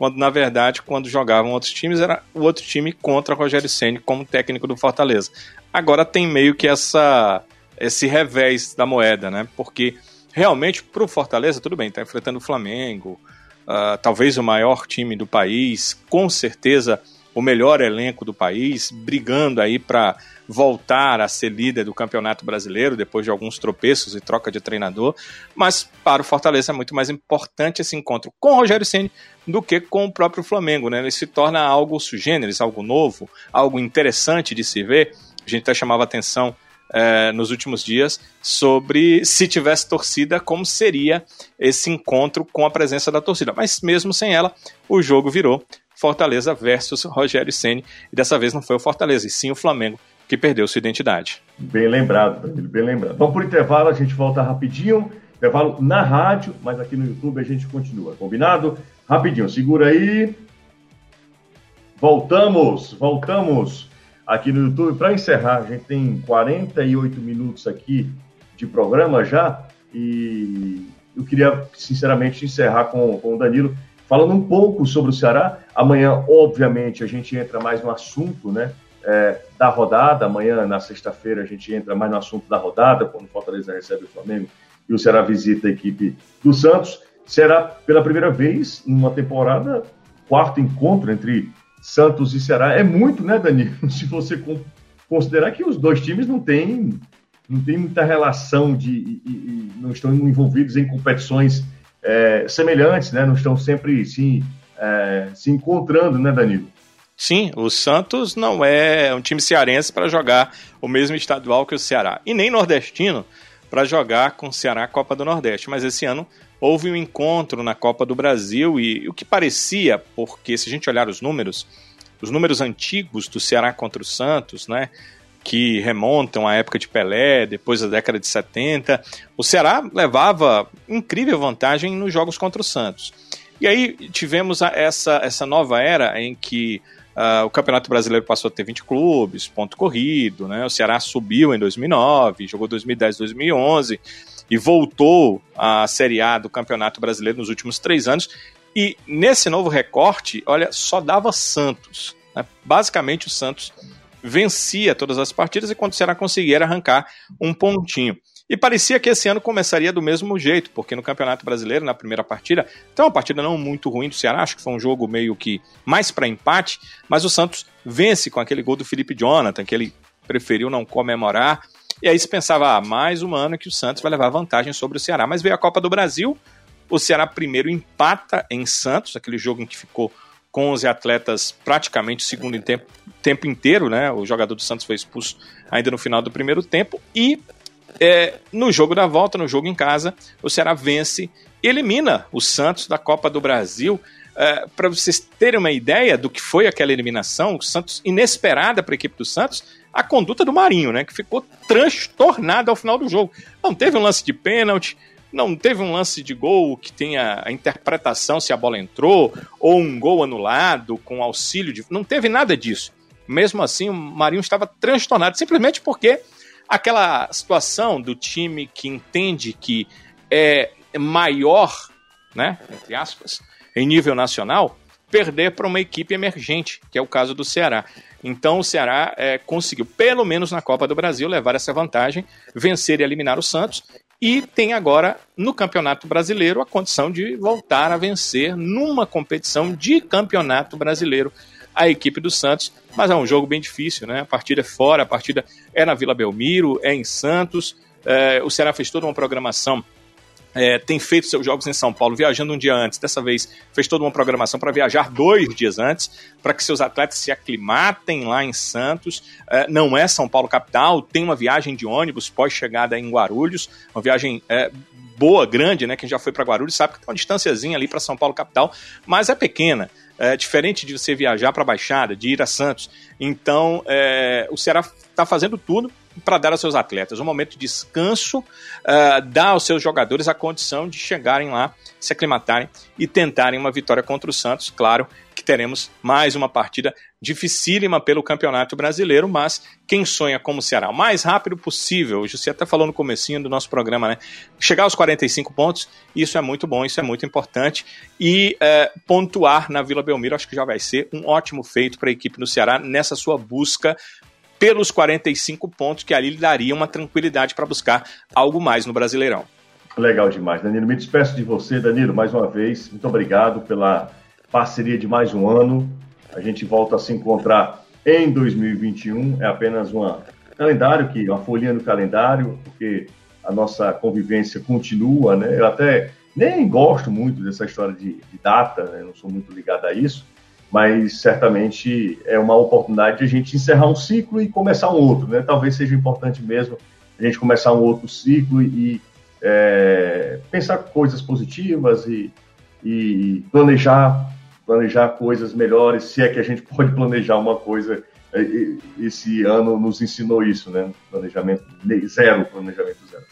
quando na verdade, quando jogavam outros times, era o outro time contra Rogério Ceni como técnico do Fortaleza. Agora tem meio que essa esse revés da moeda, né? Porque realmente para o Fortaleza, tudo bem, está enfrentando o Flamengo, uh, talvez o maior time do país, com certeza o melhor elenco do país, brigando aí para voltar a ser líder do Campeonato Brasileiro depois de alguns tropeços e troca de treinador, mas para o Fortaleza é muito mais importante esse encontro com o Rogério Ceni do que com o próprio Flamengo, né? Ele se torna algo sugêneres, algo novo, algo interessante de se ver. A gente até chamava atenção é, nos últimos dias sobre se tivesse torcida, como seria esse encontro com a presença da torcida. Mas mesmo sem ela, o jogo virou Fortaleza versus Rogério Ceni e dessa vez não foi o Fortaleza, e sim o Flamengo que perdeu sua identidade. Bem lembrado, Danilo, bem lembrado. Vamos por intervalo, a gente volta rapidinho. Intervalo na rádio, mas aqui no YouTube a gente continua. Combinado? Rapidinho, segura aí. Voltamos, voltamos aqui no YouTube. Para encerrar, a gente tem 48 minutos aqui de programa já e eu queria, sinceramente, encerrar com, com o Danilo falando um pouco sobre o Ceará. Amanhã, obviamente, a gente entra mais no assunto, né? É, da rodada. Amanhã, na sexta-feira, a gente entra mais no assunto da rodada, quando o Fortaleza recebe o Flamengo e o Ceará visita a equipe do Santos. Será pela primeira vez numa temporada, quarto encontro entre Santos e Ceará. É muito, né, Danilo? Se você considerar que os dois times não têm, não têm muita relação de. E, e, não estão envolvidos em competições é, semelhantes, né? Não estão sempre sim, é, se encontrando, né, Danilo? Sim, o Santos não é um time cearense para jogar o mesmo estadual que o Ceará. E nem nordestino para jogar com o Ceará a Copa do Nordeste. Mas esse ano houve um encontro na Copa do Brasil e, o que parecia, porque se a gente olhar os números, os números antigos do Ceará contra o Santos, né, que remontam à época de Pelé, depois da década de 70, o Ceará levava incrível vantagem nos jogos contra o Santos. E aí tivemos essa, essa nova era em que uh, o Campeonato Brasileiro passou a ter 20 clubes, ponto corrido, né? O Ceará subiu em 2009, jogou 2010, 2011, e voltou à Série A do Campeonato Brasileiro nos últimos três anos. E nesse novo recorte, olha, só dava Santos. Né? Basicamente, o Santos vencia todas as partidas e quando o Ceará conseguia arrancar um pontinho. E parecia que esse ano começaria do mesmo jeito, porque no Campeonato Brasileiro, na primeira partida, então uma partida não muito ruim do Ceará, acho que foi um jogo meio que mais para empate, mas o Santos vence com aquele gol do Felipe Jonathan, que ele preferiu não comemorar, e aí se pensava, ah, mais um ano que o Santos vai levar vantagem sobre o Ceará. Mas veio a Copa do Brasil, o Ceará primeiro empata em Santos, aquele jogo em que ficou com os atletas praticamente o segundo em tempo, tempo inteiro, né? O jogador do Santos foi expulso ainda no final do primeiro tempo. E é, no jogo da volta, no jogo em casa, o Ceará vence, elimina o Santos da Copa do Brasil. É, para vocês terem uma ideia do que foi aquela eliminação, o Santos inesperada para a equipe do Santos, a conduta do Marinho, né? Que ficou transtornada ao final do jogo. Não teve um lance de pênalti, não teve um lance de gol que tenha a interpretação se a bola entrou, ou um gol anulado com auxílio de. Não teve nada disso. Mesmo assim, o Marinho estava transtornado, simplesmente porque aquela situação do time que entende que é maior, né? Entre aspas, em nível nacional, perder para uma equipe emergente, que é o caso do Ceará. Então o Ceará é, conseguiu, pelo menos na Copa do Brasil, levar essa vantagem, vencer e eliminar o Santos. E tem agora, no Campeonato Brasileiro, a condição de voltar a vencer numa competição de Campeonato Brasileiro a equipe do Santos. Mas é um jogo bem difícil, né? A partida é fora, a partida é na Vila Belmiro, é em Santos. É, o Ceará fez toda uma programação é, tem feito seus jogos em São Paulo viajando um dia antes. Dessa vez fez toda uma programação para viajar dois dias antes, para que seus atletas se aclimatem lá em Santos. É, não é São Paulo capital, tem uma viagem de ônibus pós-chegada em Guarulhos, uma viagem é, boa, grande, né? Quem já foi para Guarulhos sabe que tem uma distânciazinha ali para São Paulo capital, mas é pequena. É, diferente de você viajar para a Baixada, de ir a Santos. Então, é, o Ceará está fazendo tudo para dar aos seus atletas um momento de descanso, uh, dar aos seus jogadores a condição de chegarem lá, se aclimatarem e tentarem uma vitória contra o Santos. Claro que teremos mais uma partida dificílima pelo Campeonato Brasileiro, mas quem sonha como será o mais rápido possível, você até falou no comecinho do nosso programa, né? Chegar aos 45 pontos, isso é muito bom, isso é muito importante. E uh, pontuar na Vila Belmiro, acho que já vai ser um ótimo feito para a equipe do Ceará nessa sua busca pelos 45 pontos, que ali lhe daria uma tranquilidade para buscar algo mais no Brasileirão. Legal demais, Danilo. Me despeço de você, Danilo, mais uma vez. Muito obrigado pela parceria de mais um ano. A gente volta a se encontrar em 2021. É apenas um calendário, que uma folhinha no calendário, porque a nossa convivência continua, né? Eu até nem gosto muito dessa história de, de data, né? não sou muito ligado a isso, mas certamente é uma oportunidade de a gente encerrar um ciclo e começar um outro, né? Talvez seja importante mesmo a gente começar um outro ciclo e é, pensar coisas positivas e, e planejar planejar coisas melhores, se é que a gente pode planejar uma coisa. É, esse ano nos ensinou isso, né? Planejamento zero, planejamento zero.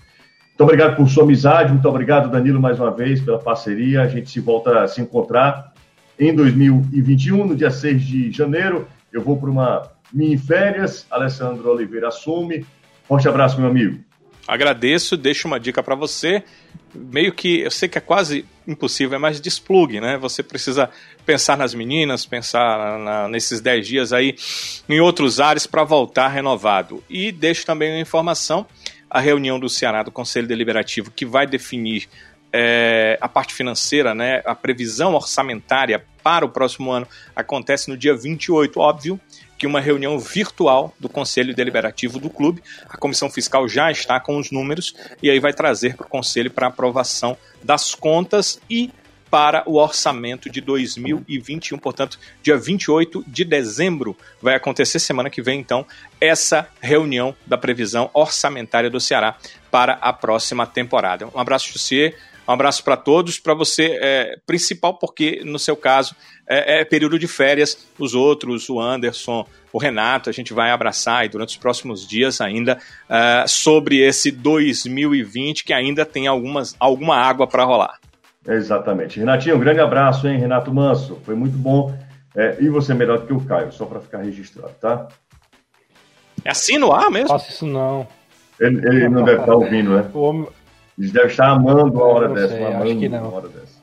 Muito obrigado por sua amizade, muito obrigado, Danilo, mais uma vez, pela parceria. A gente se volta a se encontrar em 2021, no dia 6 de janeiro. Eu vou para uma mini férias. Alessandro Oliveira assume. Forte abraço, meu amigo. Agradeço, deixo uma dica para você. Meio que, eu sei que é quase impossível, é mais desplugue, né? Você precisa pensar nas meninas, pensar na, nesses 10 dias aí em outros ares para voltar renovado. E deixo também uma informação: a reunião do Ceará do Conselho Deliberativo que vai definir é, a parte financeira, né, a previsão orçamentária para o próximo ano acontece no dia 28, óbvio que uma reunião virtual do Conselho Deliberativo do clube. A comissão fiscal já está com os números e aí vai trazer para o Conselho para aprovação das contas e para o orçamento de 2021. Portanto, dia 28 de dezembro vai acontecer, semana que vem, então, essa reunião da previsão orçamentária do Ceará para a próxima temporada. Um abraço, Jussier. Um abraço para todos, para você, é, principal porque no seu caso é, é, período de férias, os outros, o Anderson, o Renato, a gente vai abraçar aí durante os próximos dias ainda uh, sobre esse 2020 que ainda tem algumas, alguma água para rolar. Exatamente. Renatinho, um grande abraço, hein, Renato Manso, foi muito bom. É, e você é melhor do que o Caio, só para ficar registrado, tá? É assim no ar mesmo? Faço isso não. Ele, ele não deve estar ouvindo, né? O homem, eles devem estar amando uma hora dessa, sei, amando acho que não. uma hora dessa.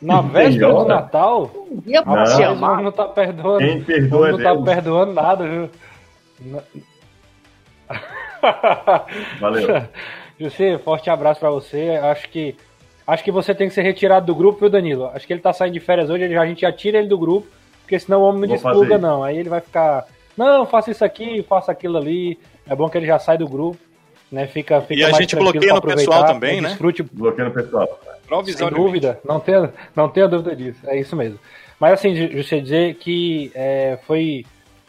Na véspera do Natal, não, não tá perdoando. Quem perdoa não tá perdoando nada, viu? Valeu. José, forte abraço para você. Acho que acho que você tem que ser retirado do grupo, viu, Danilo? Acho que ele tá saindo de férias hoje, a gente já tira ele do grupo, porque senão o homem não Vou despluga, não. Aí ele vai ficar, não, faça isso aqui, faça aquilo ali. É bom que ele já sai do grupo. Né? Fica, fica e a gente bloqueia no pessoal também, né? Desfrute... Bloqueia no pessoal. Sem dúvida, não tenha, não tenha dúvida disso, é isso mesmo. Mas assim, você dizer que é, foi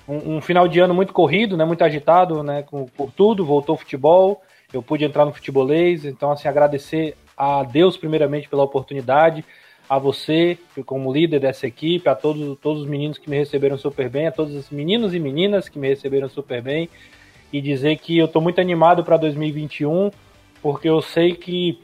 um, um, final de ano muito corrido, né, muito agitado, né, com, por tudo, voltou o futebol, eu pude entrar no futebolês, então assim, agradecer a Deus primeiramente pela oportunidade, a você como líder dessa equipe, a todos, todos os meninos que me receberam super bem, a todos os meninos e meninas que me receberam super bem, e dizer que eu estou muito animado para 2021, porque eu sei que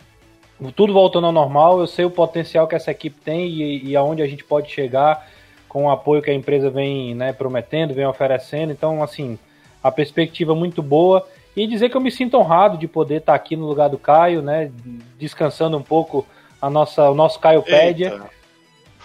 tudo voltando ao normal, eu sei o potencial que essa equipe tem e, e aonde a gente pode chegar com o apoio que a empresa vem né, prometendo, vem oferecendo. Então, assim, a perspectiva muito boa. E dizer que eu me sinto honrado de poder estar aqui no lugar do Caio, né? Descansando um pouco a nossa, o nosso Caio Pédia.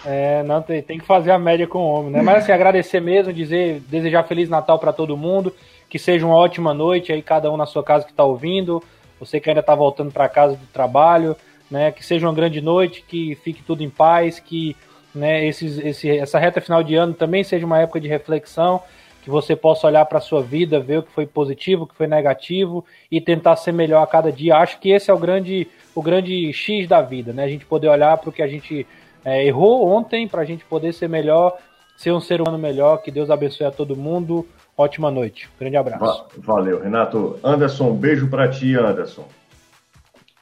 É, não, tem, tem, que fazer a média com o homem, né? Mas assim, agradecer mesmo, dizer, desejar Feliz Natal para todo mundo que seja uma ótima noite aí, cada um na sua casa que está ouvindo, você que ainda está voltando para casa do trabalho, né, que seja uma grande noite, que fique tudo em paz, que né, esses, esse, essa reta final de ano também seja uma época de reflexão, que você possa olhar para a sua vida, ver o que foi positivo, o que foi negativo e tentar ser melhor a cada dia. Acho que esse é o grande, o grande X da vida, né? A gente poder olhar para o que a gente é, errou ontem, para a gente poder ser melhor, ser um ser humano melhor. Que Deus abençoe a todo mundo. Ótima noite. Grande abraço. Valeu, Renato. Anderson, um beijo para ti, Anderson.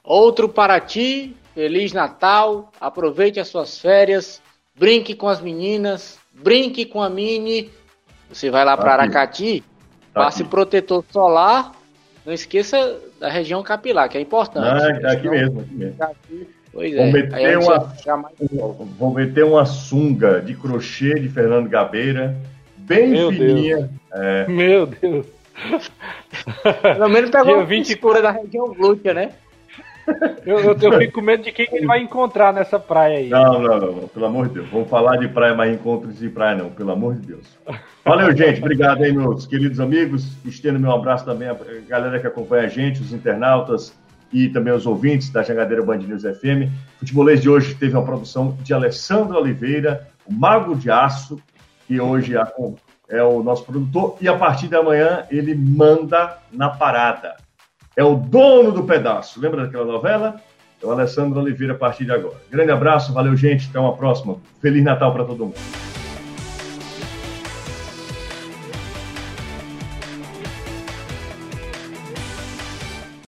Outro para ti. Feliz Natal. Aproveite as suas férias. Brinque com as meninas. Brinque com a Mini. Você vai lá tá para Aracati. Tá passe aqui. protetor solar. Não esqueça da região capilar, que é importante. Ah, é aqui mesmo, aqui mesmo. Pois vou é. Meter uma, vou meter uma sunga de crochê de Fernando Gabeira bem Meu fininha. Deus. É. Meu Deus. Pelo menos pegou uma 20... escura da região glútea, né? Eu, eu, eu, fico com medo de quem ele vai encontrar nessa praia aí. Não, não, não, pelo amor de Deus. Vamos falar de praia, mas encontros de praia não, pelo amor de Deus. Valeu, gente. Obrigado aí, meus queridos amigos. Estendo meu abraço também à galera que acompanha a gente, os internautas e também os ouvintes da Jangadeira Band News FM. O futebolês de hoje teve uma produção de Alessandro Oliveira, o Mago de Aço, que hoje é, é o nosso produtor, e a partir de amanhã ele manda na parada. É o dono do pedaço. Lembra daquela novela? É o Alessandro Oliveira a partir de agora. Grande abraço, valeu, gente. Até uma próxima. Feliz Natal para todo mundo.